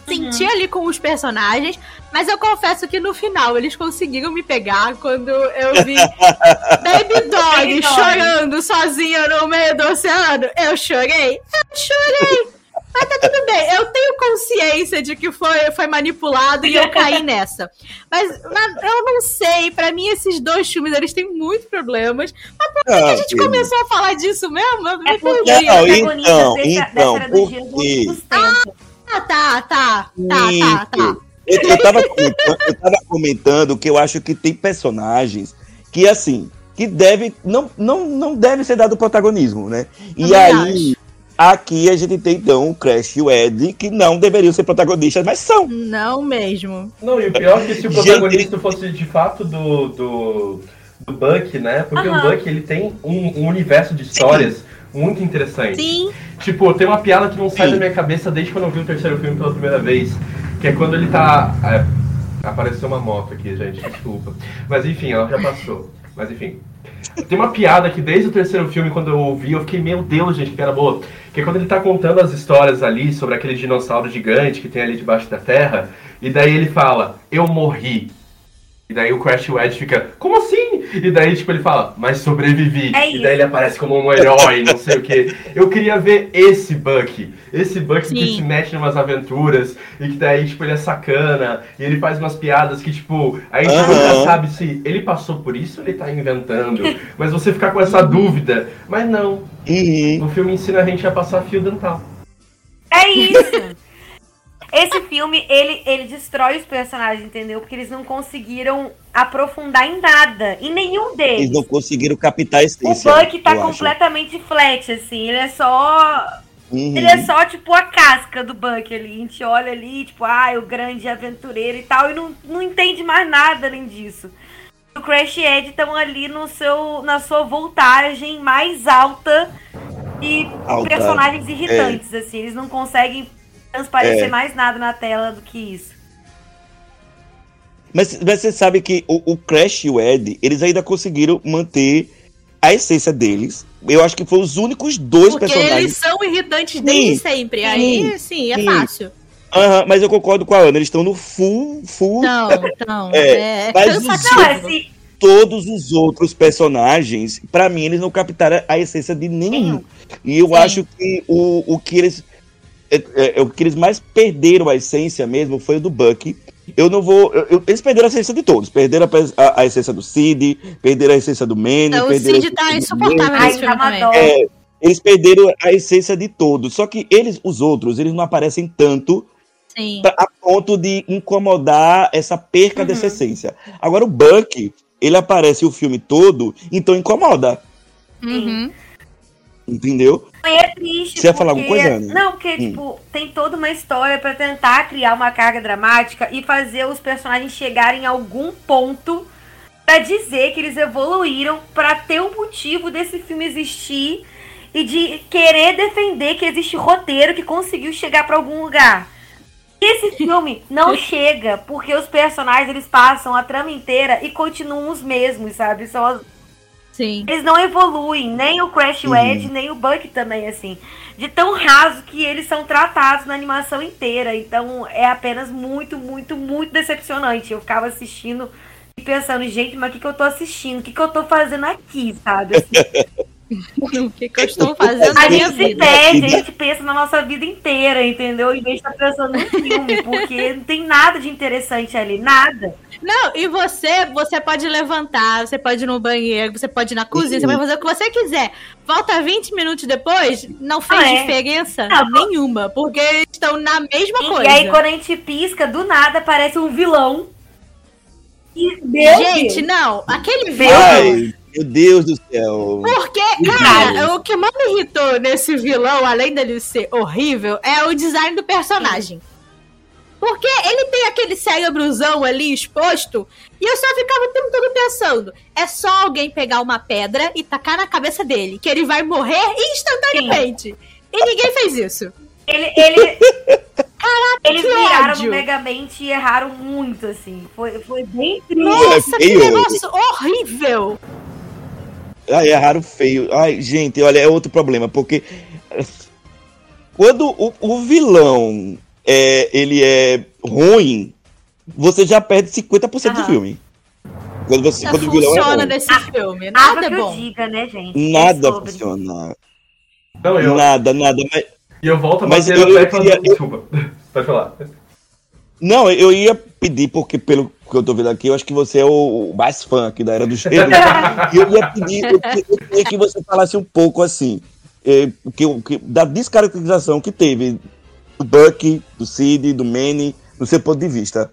S2: sentir ali com os personagens. Mas eu confesso que no final eles conseguiram me pegar quando eu vi Baby Dog chorando sozinha no meio do oceano. Eu chorei. Eu chorei. Mas tá tudo bem, eu tenho consciência de que foi, foi manipulado e eu caí nessa. Mas, mas eu não sei, pra mim esses dois filmes eles têm muitos problemas.
S1: Não,
S2: A gente
S1: filho.
S2: começou a falar disso mesmo? Eu me
S3: É porque
S2: perdi.
S1: Não, então,
S3: dessa,
S1: então,
S3: dia
S1: por quê?
S2: Ah, tá, tá, tá, tá, tá.
S1: Eu, eu, tava comentando, eu tava comentando que eu acho que tem personagens que, assim, que deve, não, não, não deve ser dado protagonismo, né? E
S2: Também
S1: aí, aqui a gente tem, então, o Crash e o Ed, que não deveriam ser protagonistas, mas são.
S2: Não mesmo.
S4: Não, e o pior é que se o
S1: Gente,
S4: protagonista fosse de fato do, do, do Buck, né? Porque
S3: Aham.
S4: o Buck, ele tem um, um universo de histórias muito interessante.
S2: Sim.
S4: Tipo, tem uma piada que não sai
S1: Sim.
S4: da minha cabeça desde quando eu vi o terceiro filme pela primeira vez. Que é quando ele tá. é, apareceu uma moto aqui, gente, desculpa. Mas enfim, ela já passou. Mas enfim. Tem uma piada que desde o terceiro filme, quando eu ouvi, eu fiquei, meu Deus, gente, que piada boa. Que é quando ele tá contando as histórias ali sobre aquele dinossauro gigante que tem ali debaixo da terra. E daí ele fala, eu morri. E daí o Crash Wedge fica, como assim? E daí, tipo, ele fala, mas sobrevivi.
S3: É
S4: e daí ele aparece como um herói, não sei o quê. Eu queria ver esse Buck. Esse Buck que se mete em umas aventuras e que daí, tipo, ele é sacana. E ele faz umas piadas que, tipo, a gente
S1: Aham.
S4: nunca sabe se ele passou por isso ou ele tá inventando. Mas você ficar com essa dúvida. Mas não.
S1: Uhum.
S4: O filme ensina a gente a passar fio dental.
S3: É isso. Esse filme, ele, ele destrói os personagens, entendeu? Porque eles não conseguiram aprofundar em nada. Em nenhum deles.
S1: Eles não conseguiram captar a
S3: O. Buck tá
S1: eu acho.
S3: completamente flat, assim. Ele é só.
S1: Uhum.
S3: Ele é só, tipo, a casca do Buck ali. A gente olha ali, tipo, ah, o grande aventureiro e tal, e não, não entende mais nada além disso. O Crash e Ed estão ali no seu, na sua voltagem mais alta e
S1: Alta,
S3: personagens irritantes, assim. Eles não conseguem transparecer
S1: É.
S3: mais nada na tela do que isso.
S1: Mas, mas você sabe que o, o Crash e o Ed, eles ainda conseguiram manter a essência deles. Eu acho que foram os únicos dois
S2: Porque
S1: personagens.
S2: eles são irritantes
S1: Sim,
S2: desde sempre. Aí, sim, é
S1: sim.
S2: fácil.
S1: Aham, mas eu concordo com a Ana, eles estão no full, full.
S2: Não, não.
S1: É,
S2: É,
S1: mas os
S2: cansativo.
S3: Não, é se,
S1: Todos os outros personagens, pra mim, eles não captaram a essência de nenhum. E eu
S2: Sim.
S1: acho que o, o que eles. É, é, o que eles mais perderam a essência mesmo foi o do Buck. Eu não vou. eu- eles perderam a essência de todos. Perderam a, a- a essência do Cid, perderam a essência do Manny.
S2: Então, o Cid tá insuportável nesse filme
S3: tá
S2: também.
S1: É, eles perderam a essência de todos. Só que eles, os outros, eles não aparecem tanto
S2: Sim.
S1: pra- a ponto de incomodar essa perca
S3: Uhum.
S1: dessa essência. Agora o Buck, ele aparece o filme todo, então incomoda.
S2: Uhum.
S1: Entendeu?
S3: E é triste.
S1: Você ia falar alguma coisa, Ana?
S3: Não, porque,
S1: Hum.
S3: tipo, tem toda uma história pra tentar criar uma carga dramática e fazer os personagens chegarem em algum ponto pra dizer que eles evoluíram pra ter um motivo desse filme existir e de querer defender que existe roteiro que conseguiu chegar pra algum lugar. E esse filme não chega porque os personagens eles passam a trama inteira e continuam os mesmos, sabe? São as
S2: Sim.
S3: eles não evoluem, nem o Crash
S1: Uhum.
S3: Wedge, nem o Buck também, assim. De tão raso que eles são tratados na animação inteira. Então é apenas muito, muito, muito decepcionante. Eu ficava assistindo e pensando, gente, mas o que, que eu tô assistindo? O que, que eu tô fazendo aqui, sabe? Assim,
S2: O que, que eu estou fazendo
S3: a gente se perde, a gente pensa na nossa vida inteira, entendeu? Em vez de estar pensando no filme, porque não tem nada de interessante ali, nada.
S2: Não, e você, você pode levantar, você pode ir no banheiro, você pode ir na cozinha, você pode fazer o que você quiser. Volta 20 minutos depois, não fez
S3: Ah, é?
S2: diferença
S3: Não.
S2: nenhuma, porque eles estão na mesma
S3: E,
S2: coisa.
S3: e aí, quando a gente pisca, do nada aparece um vilão. E,
S2: Gente,
S3: Deus.
S2: não, aquele vilão.
S1: Meu Deus do céu.
S2: Porque, cara, o que mais me irritou nesse vilão, além dele ser horrível, é o design do personagem. Porque ele tem aquele cérebrozão ali exposto, e eu só ficava o tempo todo pensando: é só alguém pegar uma pedra e tacar na cabeça dele, que ele vai morrer instantaneamente. Sim. E ninguém fez isso.
S3: Ele, ele, Caraca, Eles viraram ódio. no Megamente e erraram muito, assim. Foi, foi bem triste.
S2: Nossa, que negócio horrível!
S1: Ai, erraram feio. Ai, gente, olha, é outro problema, porque quando o, o vilão é, ele é ruim, você já perde 50% do filme.
S2: Quando, você, quando o vilão é ruim. nesse filme. Nada é bom. Diga,
S1: né, gente? Nada é funciona. Não, eu... Nada, nada. Mas...
S4: E eu volto a mas bater eu, eu queria... Desculpa. Pode falar.
S1: Não, eu ia pedir, porque pelo que eu tô vendo aqui, eu acho que você é o mais fã aqui da Era do Gelo. e eu ia pedir, eu, eu queria que você falasse um pouco assim, é, que, que, da descaracterização que teve do Buck, do Sid, do Manny, do seu ponto de vista.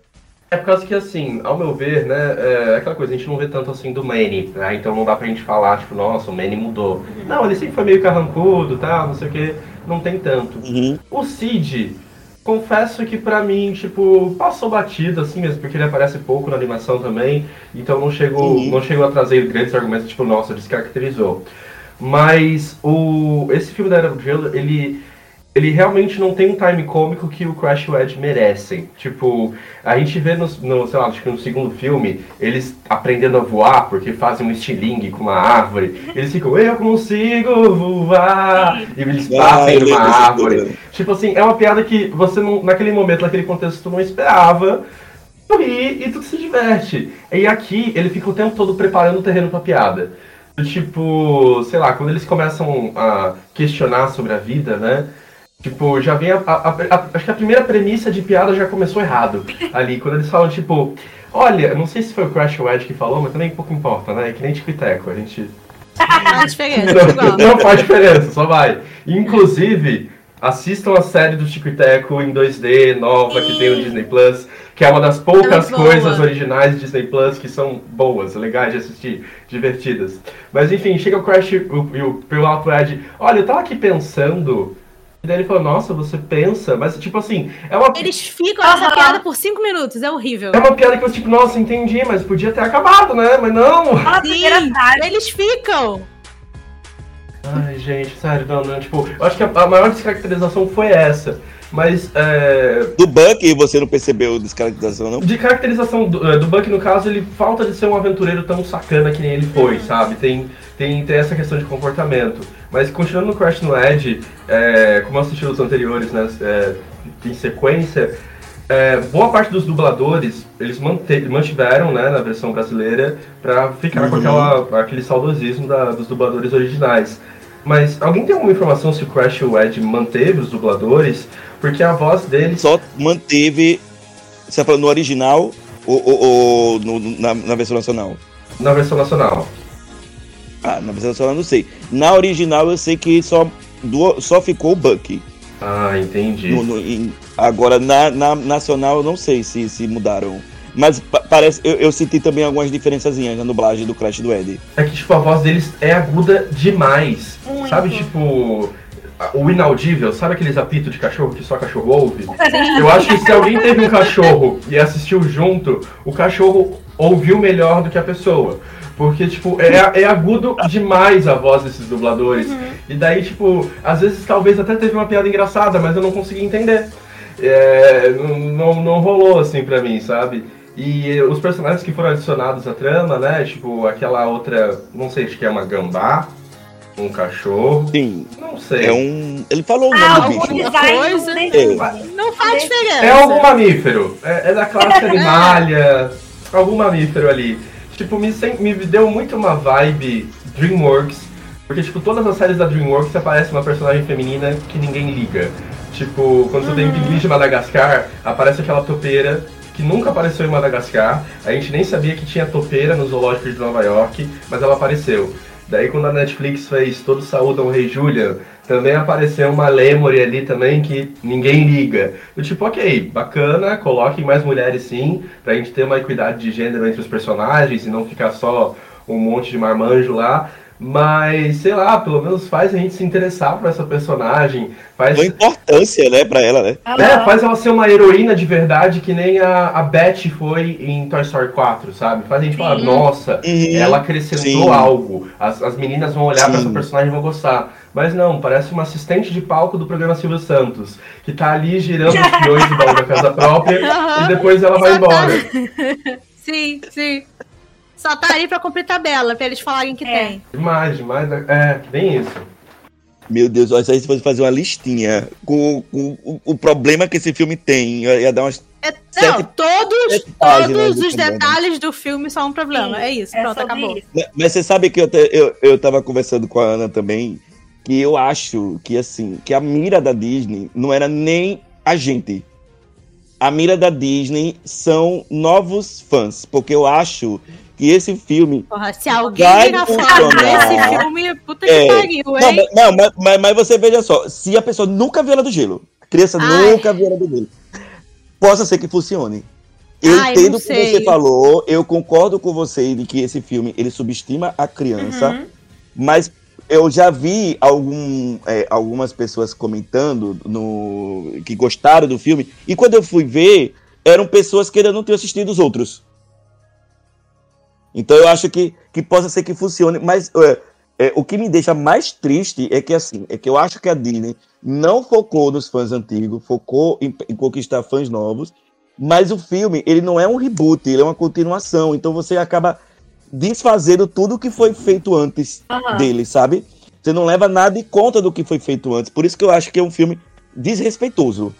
S4: É por causa que, assim, ao meu ver, né, é aquela coisa, a gente não vê tanto assim do Manny, né, então não dá pra gente falar, tipo, nossa, o Manny mudou. Não, ele sempre foi meio carrancudo, tal, não sei o que, não tem tanto. Uhum. O Sid, confesso que para mim, tipo, passou batido assim mesmo, porque ele aparece pouco na animação também, então não chegou, não chegou a trazer grandes argumentos, tipo, nossa, descaracterizou. Mas o esse filme da Era do Gelo, ele ele realmente não tem um time cômico que o Crash e o Ed merecem. Tipo, a gente vê no, no, sei lá, acho que no segundo filme, eles aprendendo a voar porque fazem um estilingue com uma árvore. Eles ficam, eu consigo voar! E eles batem numa árvore. Tipo assim, é uma piada que você não, naquele momento, naquele contexto, tu não esperava. Tu ri e tu se diverte. E aqui, ele fica o tempo todo preparando o terreno pra piada. Tipo, sei lá, quando eles começam a questionar sobre a vida, né? Tipo, já vem a, a, a, Acho que a primeira premissa de piada já começou errado ali. Quando eles falam, tipo, olha, não sei se foi o Crash ou Ed que falou, mas também pouco importa, né? É que nem tipo Teco, a gente.
S2: Não faz diferença,
S4: não, não faz diferença, só vai. Inclusive, assistam a série do Tico e Teco em 2D, nova, Sim. que tem no Disney Plus, que é uma das poucas é coisas originais do Disney Plus que são boas, legais de assistir, divertidas. Mas enfim, chega o Crash e o, o, o Alto Ed, olha, eu tava aqui pensando daí ele falou, nossa, você pensa, mas tipo assim, é uma.
S2: Eles ficam nessa piada por cinco minutos, é horrível.
S4: É uma piada que você, tipo, nossa, entendi, mas podia ter acabado, né? Mas não.
S2: Ah, Sim, eles ficam.
S4: Ai, gente, sério, não, não, tipo, eu acho que a, a maior descaracterização foi essa. Mas. É...
S1: Do Buck você não percebeu descaracterização, não?
S4: De caracterização do, é, do Buck, no caso, ele falta de ser um aventureiro tão sacana que nem ele foi, sabe? Tem, tem, tem essa questão de comportamento. Mas continuando no Crash no Edge, é, como eu assisti os anteriores, né, é, em sequência, é, boa parte dos dubladores eles mantiveram né, na versão brasileira para ficar uhum. com aquela, aquele saudosismo da, dos dubladores originais. Mas alguém tem alguma informação se o Crash e o Ed manteve os dubladores? Porque a voz deles.
S1: Só manteve. Você tá falando no original ou, ou, ou no, na, na versão nacional?
S4: Na versão nacional.
S1: Ah, na versão nacional eu não sei. Na original eu sei que só, do, só ficou o Bucky.
S4: Ah, entendi. No,
S1: no, em, agora, na, na nacional eu não sei se, se mudaram. Mas parece, eu, eu, senti também algumas diferenças na dublagem do Crash do Ed.
S4: É que, tipo, a voz deles é aguda demais. Muito. Sabe, tipo, o inaudível, sabe aqueles apitos de cachorro que só cachorro ouve? Eu acho que se alguém teve um cachorro e assistiu junto, o cachorro ouviu melhor do que a pessoa. Porque, tipo, é, é agudo demais a voz desses dubladores. Uhum. E daí, tipo, às vezes talvez até teve uma piada engraçada, mas eu não consegui entender. É, não, não, não rolou assim pra mim, sabe? E os personagens que foram adicionados à trama, né? Tipo, aquela outra, não sei, acho que é uma gambá, um cachorro.
S1: Sim.
S4: Não sei.
S1: É um. Ele falou o nome ah, do bicho.
S2: Coisa, é. Não faz diferença.
S4: É algum mamífero. É, é da classe animalia. algum mamífero ali. Tipo, me, me deu muito uma vibe DreamWorks, porque, tipo, todas as séries da DreamWorks aparece uma personagem feminina que ninguém liga. Tipo, quando você tem uhum. Pinguim de Madagascar, aparece aquela topeira que nunca apareceu em Madagascar. A gente nem sabia que tinha topeira no zoológico de Nova York, mas ela apareceu. Daí quando a Netflix fez Todos Saúdam o Rei Julian, também apareceu uma Lemory ali também que ninguém liga. Eu tipo, ok, bacana, coloquem mais mulheres sim, pra gente ter uma equidade de gênero entre os personagens e não ficar só um monte de marmanjo lá. Mas, sei lá, pelo menos faz a gente se interessar por essa personagem. Faz,
S1: Deu importância, né, pra ela, né?
S4: é, faz ela ser uma heroína de verdade, que nem a, a Beth foi em Toy Story 4, sabe? Faz a gente falar, nossa,
S1: Uhum.
S4: ela acrescentou
S1: Sim.
S4: algo. As, as meninas vão olhar pra
S1: Sim.
S4: essa personagem e vão gostar. Mas não, parece uma assistente de palco do programa Silvio Santos, que tá ali girando os peões do baú da casa própria
S2: Aham.
S4: e depois ela vai
S2: tá-
S4: embora.
S2: Sim, sim. Só tá ali pra cumprir tabela, pra eles falarem que
S3: É.
S2: tem.
S4: Demais, demais. É, bem isso.
S1: Meu Deus, olha, se a gente fosse fazer uma listinha com, com o, o problema que esse filme tem, ia ia dar umas.
S2: É,
S1: Sete-
S2: não, todos,
S1: sete
S2: todos os
S1: problema.
S2: detalhes do filme são um problema.
S3: Sim,
S2: é isso,
S3: é
S2: pronto, acabou.
S3: isso.
S1: Mas- Mas você sabe que eu, te- eu, eu tava conversando com a Ana também, que eu acho que assim, que a mira da Disney não era nem a gente. A mira da Disney são novos fãs, porque eu acho que esse filme
S2: Porra, se alguém
S1: Vai
S2: fã
S1: funcionar.
S2: desse filme, puta
S1: É.
S2: que pariu,
S1: Não,
S2: hein?
S1: mas, não, mas, mas- mas você veja só, se a pessoa nunca viu ela do gelo, a criança
S2: Ai.
S1: nunca viu ela do gelo, possa ser que funcione. Eu
S2: Ai,
S1: entendo o que você falou, eu concordo com você de que esse filme ele subestima a criança,
S3: Uhum.
S1: mas eu já vi algum, é, algumas pessoas comentando no, que gostaram do filme, e quando eu fui ver, eram pessoas que ainda não tinham assistido os outros. Então eu acho que, que possa ser que funcione, mas é, é, o que me deixa mais triste é que assim, é que eu acho que a Disney não focou nos fãs antigos, focou em, em conquistar fãs novos, mas o filme ele não é um reboot, ele é uma continuação, então você acaba desfazendo tudo que foi feito antes
S3: Aham.
S1: dele, sabe? Você não leva nada em conta do que foi feito antes, por isso que eu acho que é um filme desrespeitoso.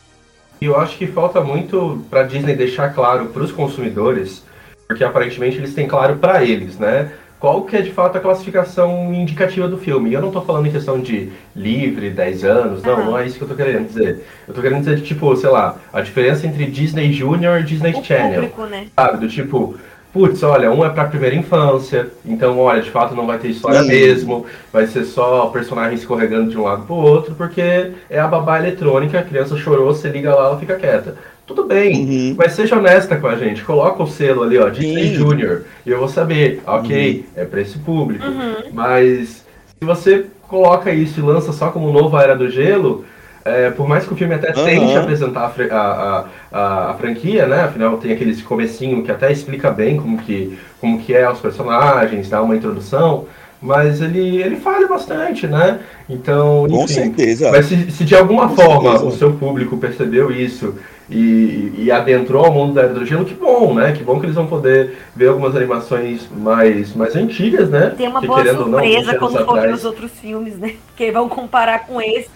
S4: E eu acho que falta muito pra Disney deixar claro pros consumidores, porque aparentemente eles têm claro pra eles, né? Qual que é de fato a classificação indicativa do filme? E eu não tô falando em questão de livre, 10 anos, não,
S3: Aham.
S4: não é isso que eu tô querendo dizer. Eu tô querendo dizer, de, tipo, sei lá, a diferença entre Disney Junior e Disney
S3: O
S4: Channel.
S3: público, né?
S4: Sabe, do tipo, putz, olha, um é pra primeira infância, então, olha, de fato não vai ter história
S1: Sim.
S4: mesmo, vai ser só personagem escorregando de um lado pro outro, porque é a babá eletrônica, a criança chorou, você liga lá, ela fica quieta. Tudo bem,
S1: Uhum.
S4: mas seja honesta com a gente, coloca o selo ali, ó, Disney
S1: Sim.
S4: Junior, e eu vou saber, ok, é pra esse público,
S3: Uhum.
S4: mas se você coloca isso e lança só como novo A Era do Gelo, é, por mais que o filme até
S1: Aham.
S4: tente apresentar a, a, a, a- franquia, né? Afinal, tem aquele comecinho que até explica bem como que, como que é os personagens, dá uma introdução, mas ele, ele falha bastante, né? Então,
S1: Com
S4: enfim.
S1: certeza.
S4: Mas se, se de alguma
S1: Com
S4: forma
S1: certeza.
S4: o seu público percebeu isso e, e adentrou ao mundo da Era do Gelo, que bom, né? Que bom que eles vão poder ver algumas animações mais, mais antigas, né?
S3: Tem uma
S4: Que,
S3: boa
S4: querendo ou não, 20
S3: surpresa
S4: anos
S3: quando for ver os outros filmes, né? Porque vão comparar com esse,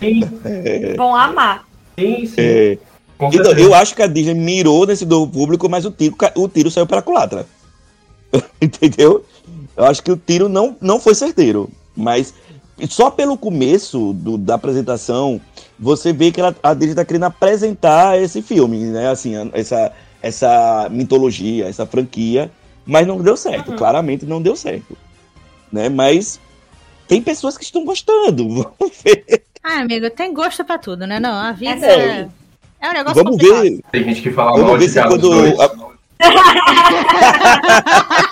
S3: vão amar.
S4: sim, sim.
S1: É, Então, eu acho que a Disney mirou nesse novo público, mas o tiro, o tiro saiu pela culatra. Entendeu? Eu acho que o tiro não, não foi certeiro. Mas só pelo começo do- da apresentação, você vê que ela, a Disney está querendo apresentar esse filme, né? Assim, a- essa, essa mitologia, essa franquia. Mas não deu certo.
S3: Uhum.
S1: Claramente não deu certo. Né? Mas tem pessoas que estão gostando. Vamos ver.
S2: Ah, amigo, tem gosto pra tudo, né? Não, a vida
S3: É.
S2: é, é um negócio
S1: Vamos
S2: complicado.
S1: ver.
S4: Tem gente que fala
S1: Vamos
S4: mal
S1: ver
S4: de
S1: se quando
S4: dois.
S1: a-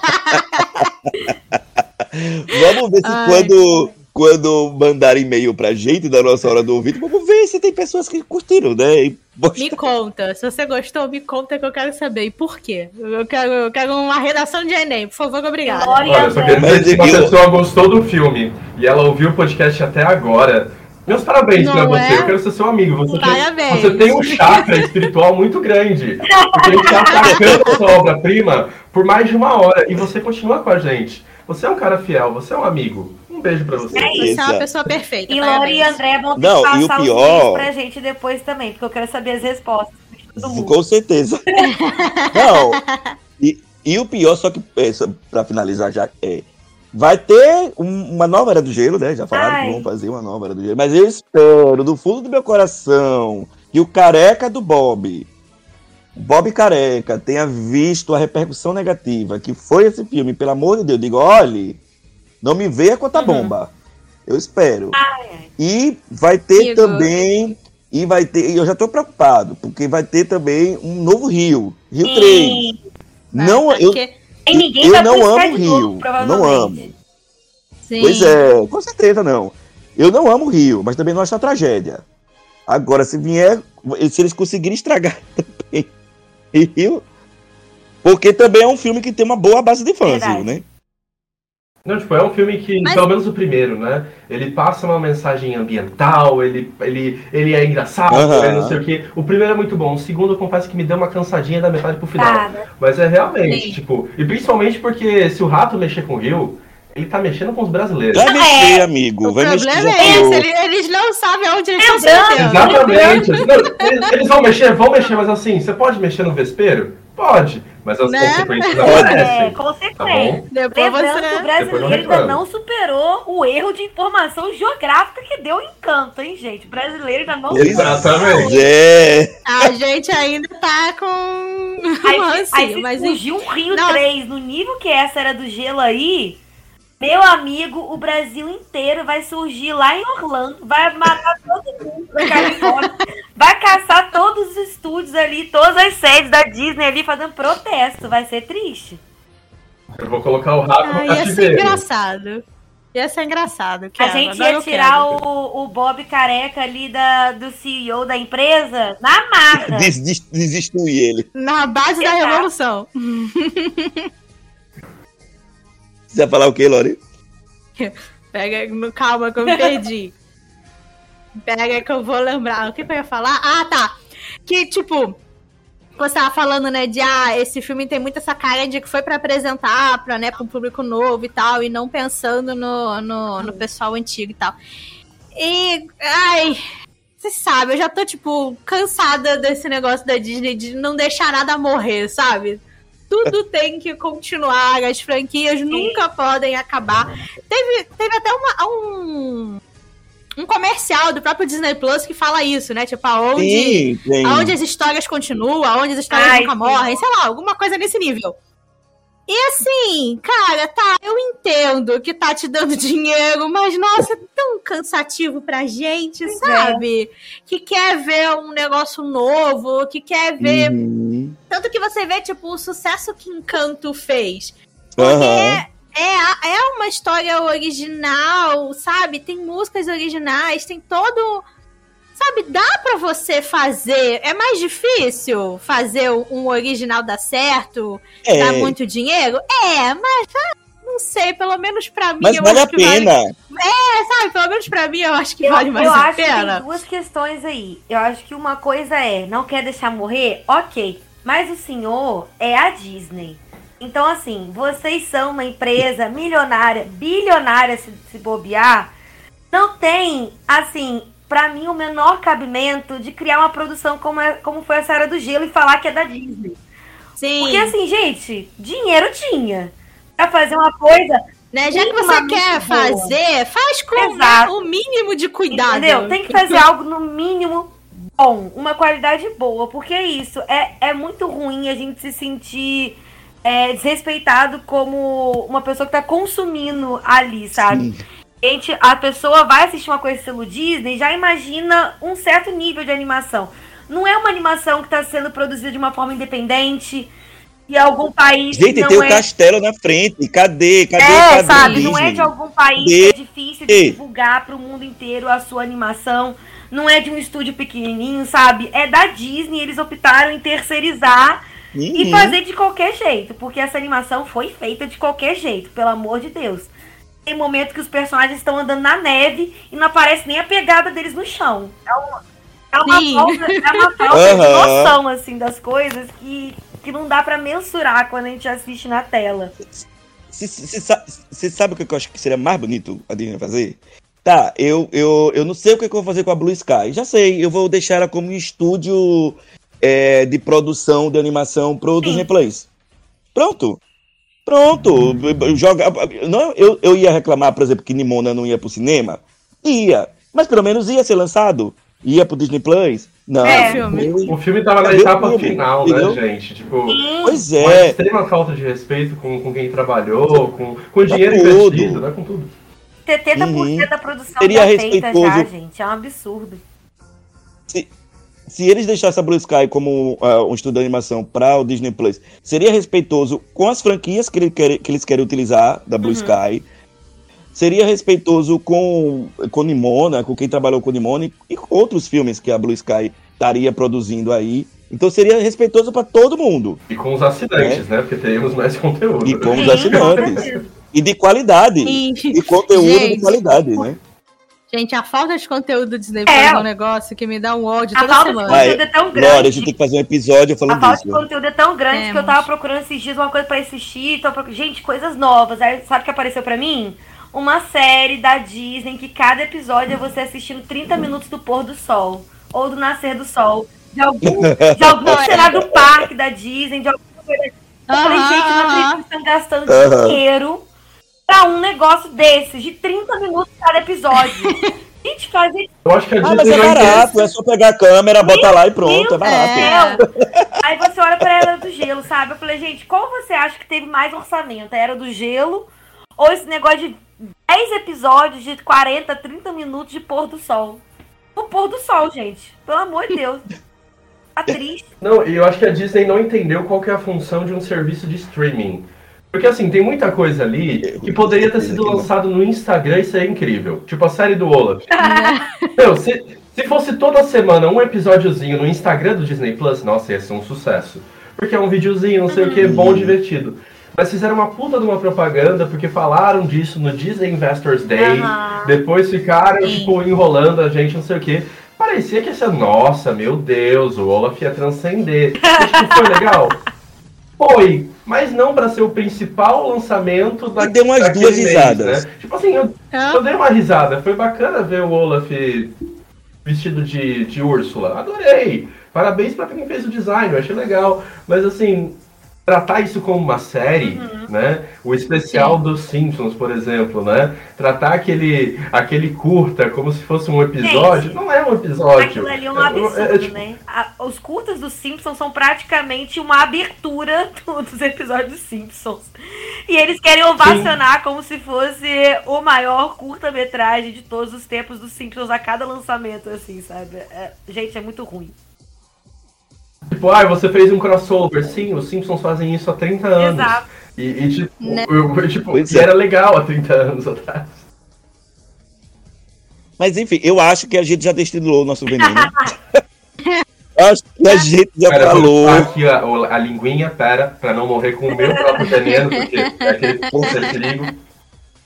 S1: Vamos ver se
S2: Ai.
S1: quando, quando mandar e-mail pra gente da nossa hora do ouvido, vamos ver se tem pessoas que curtiram, né? E
S2: Me conta, se você gostou, me conta que eu quero saber. E por quê? Eu quero, eu quero uma redação de Enem, por favor, obrigada.
S3: Glória
S4: Olha, eu só
S3: a
S4: queria dizer que se uma
S1: eu-
S4: pessoa gostou do filme e ela ouviu o podcast até agora, meus parabéns
S2: Não
S4: pra você.
S2: é?
S4: Eu quero ser seu amigo. Você tem,
S2: Parabéns.
S4: você tem um chakra espiritual muito grande. Porque a gente tá atacando a sua obra-prima por mais de uma hora e você continua com a gente. Você é um cara fiel, você é um amigo. Um beijo pra você.
S3: É
S2: Você é uma pessoa perfeita.
S3: E Lori e. André vão ter
S1: Não,
S3: que
S1: e o
S3: passar os
S1: pior-
S3: pra gente depois também, porque eu quero saber as respostas. de todo mundo.
S1: Com certeza. Não. E, e o pior, só que, é, pra finalizar já, é. Vai ter um- uma nova Era do Gelo, né? Já falaram
S3: Ai.
S1: que vão fazer uma nova Era do Gelo. Mas eu espero, do fundo do meu coração, que o careca do Bob, Bob Careca, tenha visto a repercussão negativa que foi esse filme. Pelo amor de Deus, digo, olhe, não me veia com a
S2: Uhum.
S1: bomba. Eu espero.
S3: Ai, ai.
S1: E vai ter também. E vai ter. e Eu já tô preocupado, porque vai ter também um novo Rio. Rio 3.
S3: Sim.
S1: Não, eu, eu
S3: vai
S1: não amo Rio.
S3: Globo,
S1: Não amo.
S2: Sim.
S1: Pois é, com certeza não. Eu não amo o Rio, mas também não acho a tragédia. Agora, se vier, se eles conseguirem estragar Rio, porque também é um filme que tem uma boa base de fãs,
S3: Verdade.
S1: né?
S4: Não, tipo, é um filme que,
S2: Mas-
S4: pelo menos o primeiro, né? Ele passa uma mensagem ambiental, ele, ele, ele é engraçado, ele não sei o quê. O primeiro é muito bom, o segundo eu confesso que me deu uma cansadinha da metade pro final. Mas é realmente,
S2: Sim.
S4: tipo, e principalmente porque se o rato mexer com o Rio, ele tá mexendo com os brasileiros.
S1: Vai mexer, amigo.
S2: O
S1: vai mexer.
S2: problema
S1: já
S2: é esse, ele- eles não sabem aonde eles estão
S3: Lembrando-
S2: metendo.
S4: Exatamente. Não, eles, eles vão mexer, vão mexer, mas assim, você pode mexer no vespeiro? Pode, mas as
S2: Né?
S4: consequências
S3: É,
S4: aparecem. Tá
S3: consequência.
S4: bom?
S2: Depois
S3: Lembrando que o
S2: você...
S4: Depois eu
S3: brasileiro ainda não superou o erro de informação geográfica que deu encanto, hein, gente? O brasileiro ainda não
S4: Exatamente.
S1: é.
S2: A gente ainda tá com
S3: Aí,
S2: rancinho,
S3: aí se
S2: mas
S3: surgiu um Rio
S2: Nossa.
S3: 3 no nível que essa era do gelo aí, meu amigo, o Brasil inteiro vai surgir lá em Orlando, vai matar todo mundo da Califórnia, vai caçar todos os estúdios ali, todas as sedes da Disney ali fazendo protesto. Vai ser triste.
S4: Eu vou colocar o rato
S2: ah,
S4: no
S2: ia ser
S4: cativeiro.
S2: engraçado. Ia ser engraçado.
S3: A gente ia tirar o, o Bob careca ali da, do CEO da empresa na marra.
S1: Des, des, ele.
S2: Na base da
S3: Exato.
S2: revolução.
S1: Você vai falar o quê, Lori?
S2: Pega, calma que eu me perdi. Pega que eu vou lembrar. O que, eu ia falar? Ah, tá. Que, tipo, você tava falando, né, de ah, esse filme tem muita essa cara de que foi pra apresentar pra, né, pra um público novo e tal, e não pensando no, no, no pessoal antigo e tal. E, ai, você sabe, eu já tô, tipo, cansada desse negócio da Disney de não deixar nada morrer, sabe? Tudo tem que continuar, as franquias nunca podem acabar. Teve, teve até uma, um, um comercial do próprio Disney Plus que fala isso, né? Tipo, aonde,
S1: Sim,
S2: aonde as histórias continuam, aonde as histórias
S3: Ai,
S2: nunca
S3: sim.
S2: morrem, sei lá, alguma coisa nesse nível. E assim, cara, tá, eu entendo que tá te dando dinheiro, mas nossa, é tão cansativo pra gente,
S3: é.
S2: sabe? Que quer ver um negócio novo, que quer ver.
S1: Uhum.
S2: Tanto que você vê, tipo, o sucesso que Encanto fez.
S1: Aham.
S2: É, é, a- é uma história original, sabe? Tem músicas originais, tem todo. Sabe, dá pra você fazer. É mais difícil fazer um original dar certo,
S1: É,
S2: dar muito dinheiro? É, mas não sei, pelo menos pra mim.
S1: mas
S2: eu
S1: vale
S2: acho
S1: a
S2: que vale-
S1: pena.
S2: sabe, pelo menos pra mim eu acho que
S3: Eu,
S2: vale mais
S3: eu
S2: a
S3: acho que tem
S2: pena.
S3: duas questões aí. Eu acho que uma coisa é, não quer deixar morrer? Ok. Mas o senhor é a Disney. Então, assim, vocês são uma empresa milionária, bilionária se, se bobear. Não tem, assim, pra mim, o menor cabimento de criar uma produção como, é, como foi essa Era do Gelo e falar que é da Disney.
S2: Sim.
S3: Porque, assim, gente, dinheiro tinha. Pra fazer uma coisa,
S2: né, já que você quer
S3: boa.
S2: fazer, faz com
S3: Exato.
S2: o mínimo de cuidado.
S3: Entendeu? Tem que fazer algo no mínimo bom, uma qualidade boa, porque é isso. É, é muito ruim a gente se sentir é, desrespeitado como uma pessoa que tá consumindo ali, sabe?
S1: Sim.
S3: Gente, a pessoa vai assistir uma coisa estilo Disney e já imagina um certo nível de animação. Não é uma animação que está sendo produzida de uma forma independente e algum país
S1: Gente,
S3: não
S1: tem
S3: é...
S1: o castelo na frente. Cadê? Cadê?
S3: É,
S1: cadê
S3: sabe? Não é de algum país que é difícil de divulgar para o mundo inteiro a sua animação. Não é de um estúdio pequenininho, sabe? É da Disney. Eles optaram em terceirizar e
S1: Uhum.
S3: fazer de qualquer jeito. Porque essa animação foi feita de qualquer jeito, pelo amor de Deus. Tem momento que os personagens estão andando na neve e não aparece nem a pegada deles no chão. É uma, é uma
S2: Sim.
S3: falta, é uma falta de
S1: Aham.
S3: noção, assim, das coisas que, que não dá pra mensurar quando a gente assiste na tela.
S1: Você sabe o que eu acho que seria mais bonito a Disney fazer? Tá, eu, eu, eu não sei o que, eu vou fazer com a Blue Sky. Já sei, eu vou deixar ela como um estúdio é, de produção de animação pro Disney Plus. Pronto. Pronto. Joga, não, eu, eu ia reclamar, por exemplo, que Nimona não ia pro cinema? Ia. Mas pelo menos ia ser lançado. Ia pro Disney Plus? Não.
S3: É.
S2: Filme.
S4: O filme tava na etapa
S1: filme?
S4: final,
S1: Entendeu?
S4: né, gente? Tipo.
S1: Pois
S4: uma
S1: é.
S4: extrema falta de respeito com, com quem trabalhou, com, com o dinheiro
S1: tudo.
S4: investido, né? Com tudo.
S3: 70%
S1: Uhum.
S3: da produção
S1: Seria
S3: já feita já,
S1: respeitoso.
S3: gente. É um absurdo.
S1: se eles deixassem a Blue Sky como ah, um estúdio de animação para o Disney Plus, seria respeitoso com as franquias que, ele quer- que eles querem utilizar da Blue
S3: Uhum.
S1: Sky. seria respeitoso com, com Nimona, com quem trabalhou com Nimona e com outros filmes que a Blue Sky estaria produzindo aí. Então seria respeitoso para todo mundo.
S4: E com os assinantes, né? Porque teremos mais conteúdo.
S1: E com os
S2: Sim,
S1: assinantes. E de qualidade.
S2: Sim.
S1: E conteúdo de
S2: Gente.
S1: qualidade, né?
S2: Gente, a falta de conteúdo do Disney
S3: É.
S2: Plus é um negócio que me dá um ódio
S3: A
S2: toda
S3: falta de conteúdo é tão grande.
S1: Glória, a gente tem que fazer um episódio
S3: A
S1: falando
S3: falta
S1: disso.
S3: de
S1: né?
S3: conteúdo é tão grande que eu tava procurando esses dias uma coisa pra assistir. Tô proc- Gente, coisas novas. Aí, sabe o que apareceu pra mim? Uma série da Disney que cada episódio é você assistindo 30 minutos do pôr do sol. Ou do nascer do sol. De algum, de algum cenário do parque da Disney, de alguma coisa. Eu falei, gente, não acredito que estão gastando
S1: Aham.
S3: dinheiro pra um negócio desses, de 30 minutos cada episódio. gente, fazer
S4: Eu acho que a
S1: Ah, mas
S4: Disney
S1: é
S4: vai ter-
S1: barato, é só pegar a câmera, botar lá e pronto, é barato.
S3: céu. Aí você olha pra Era do Gelo, sabe? Eu falei, gente, qual você acha que teve mais orçamento? A Era do Gelo ou esse negócio de 10 episódios de 40, 30 minutos de pôr do sol? O pôr do sol, gente. Pelo amor de Deus. Tá triste.
S4: Não, e eu acho que a Disney não entendeu qual que é a função de um serviço de streaming. Porque assim, tem muita coisa ali que poderia ter sido lançado no Instagram e seria incrível. Tipo a série do Olaf. Meu, se, se fosse toda semana um episódiozinho no Instagram do Disney Plus, nossa, ia ser um sucesso. Porque é um videozinho, não sei o que, bom, divertido. Mas fizeram uma puta de uma propaganda porque falaram disso no Disney Investors Day.
S3: Aham.
S4: Depois ficaram, tipo, enrolando a gente, não sei o que. Parecia que ia ser, nossa, meu Deus, o Olaf ia transcender. E, tipo, foi legal? Foi, mas não pra ser o principal lançamento da
S1: E deu umas duas
S4: mês,
S1: risadas.
S4: né? Tipo assim, eu,
S2: Hã?
S4: eu dei uma risada. Foi bacana ver o Olaf vestido de, de Úrsula. Adorei. Parabéns pra quem fez o design, eu achei legal. Mas assim, tratar isso como uma série,
S3: Uhum.
S4: né? O especial dos Simpsons, por exemplo, né? Tratar aquele, aquele curta como se fosse um episódio, não é um episódio.
S3: Aquilo ali é um
S4: É- é-
S3: absurdo,
S4: é tipo-
S3: né? A- os curtas dos Simpsons são praticamente uma abertura do- dos episódios dos Simpsons. E eles querem ovacionar como se fosse o maior curta-metragem de todos os tempos dos Simpsons a cada lançamento, assim, sabe? É- gente, é muito ruim.
S4: Tipo, ah, você fez um crossover. Sim, os Simpsons fazem isso há 30 anos.
S3: Exato.
S4: E, e, tipo,
S2: Né?
S4: eu- eu, tipo, e
S1: é.
S4: era legal há 30 anos atrás.
S1: Mas enfim, eu acho que a gente já destilou o nosso veneno. acho que a gente já
S4: vou
S1: falou.
S4: aqui a, a linguinha, pera, pra não morrer com o meu próprio veneno, porque é aquele ponto de perigo.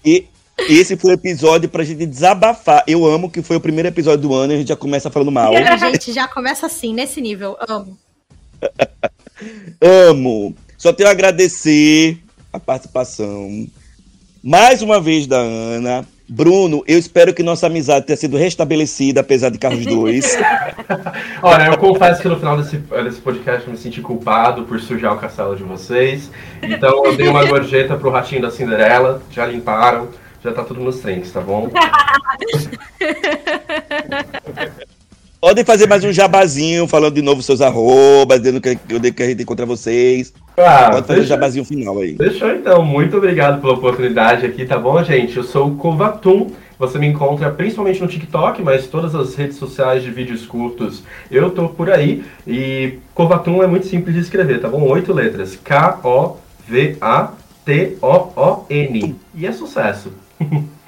S1: E esse foi o episódio pra gente desabafar. Eu amo que foi o primeiro episódio do ano e a gente já começa falando mal.
S2: A gente já começa assim, nesse nível. Amo.
S1: Amo. Só tenho a agradecer a participação mais uma vez da Ana. Bruno, eu espero que nossa amizade tenha sido restabelecida, apesar de Carlos dois.
S4: Olha, eu confesso que no final desse, desse podcast eu me senti culpado por sujar o castelo de vocês. Então eu dei uma gorjeta pro ratinho da Cinderela, já limparam, já tá tudo nos trinks, tá bom?
S1: Podem fazer mais um jabazinho, falando de novo seus arrobas, dizendo que, que, a gente encontra vocês.
S4: Ah,
S1: Pode fazer o
S4: deixa-
S1: jabazinho final aí.
S4: Fechou então, muito obrigado pela oportunidade aqui, tá bom, gente? Eu sou o Kovatum, você me encontra principalmente no TikTok, mas todas as redes sociais de vídeos curtos eu tô por aí. E Kovatum é muito simples de escrever, tá bom? Oito letras: K-O-V-A-T-O-O-N. E é sucesso.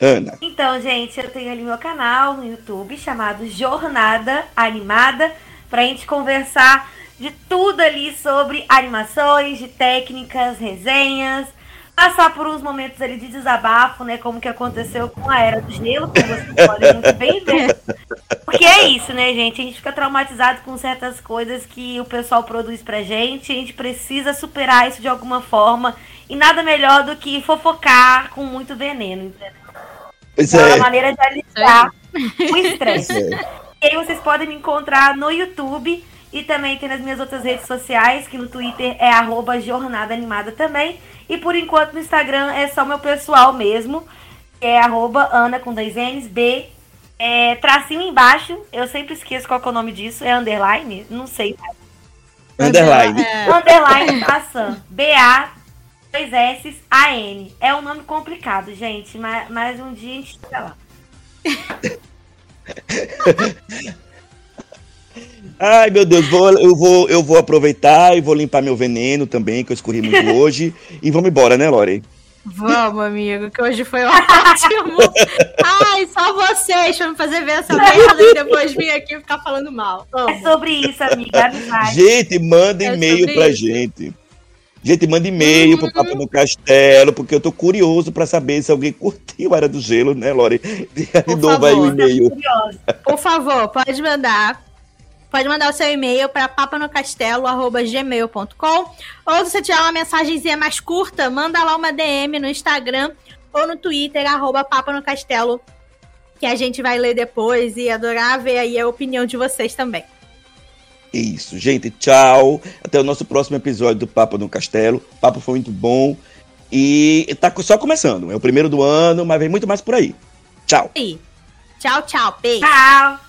S1: Ana.
S3: Então, gente, eu tenho ali meu canal no YouTube chamado Jornada Animada pra gente conversar de tudo ali sobre animações, de técnicas, resenhas, passar por uns momentos ali de desabafo, né, como que aconteceu com a Era do Gelo, como vocês podem muito bem ver. Porque é isso, né, gente? A gente fica traumatizado com certas coisas que o pessoal produz pra gente, a gente precisa superar isso de alguma forma, e nada melhor do que fofocar com muito veneno, entendeu?
S1: Pois
S3: É uma maneira de aliviar o estresse.
S1: é.
S3: E aí vocês podem me encontrar no YouTube e também tem nas minhas outras redes sociais, que no Twitter é arroba Jornada Animada também. E por enquanto no Instagram é só meu pessoal mesmo, que é arroba Ana com dois N's, B, é, tracinho embaixo, eu sempre esqueço qual que é o nome disso, é underline? Não sei.
S1: Underline.
S2: É,
S3: Underline Assan, B-A, dois S, A-N. É um nome complicado, gente, mas, mas um dia a gente chega lá.
S1: Ai, meu Deus, vou, eu, vou, eu vou aproveitar e vou limpar meu veneno também, que eu escorri muito hoje. E vamos embora, né, Lore?
S2: Vamos, amigo, que hoje foi ótimo. Ai, só vocês pra me fazer ver essa merda e depois vir aqui e ficar falando mal. Amo.
S3: É sobre isso, amiga. Amizade.
S1: Gente, manda
S2: É
S1: e-mail pra
S2: isso.
S1: gente. Gente, manda e-mail pro Papo no Castelo, porque eu tô curioso pra saber se alguém curtiu a Era do Gelo, né, Lore? De
S2: Por
S1: novo aí o
S2: favor.
S1: e-mail.
S2: Por favor, pode mandar. Pode mandar o seu e-mail para papanocastelo.gmail.com ou se você tiver uma mensagenzinha mais curta, manda lá uma DM no Instagram ou no Twitter, arroba papanocastelo, que a gente vai ler depois e adorar ver aí a opinião de vocês também.
S1: Isso, gente, tchau. Até o nosso próximo episódio do Papo no Castelo. O papo foi muito bom. E tá só começando. É o primeiro do ano, mas vem muito mais por aí. Tchau.
S2: E tchau, tchau, beijo.
S3: Tchau.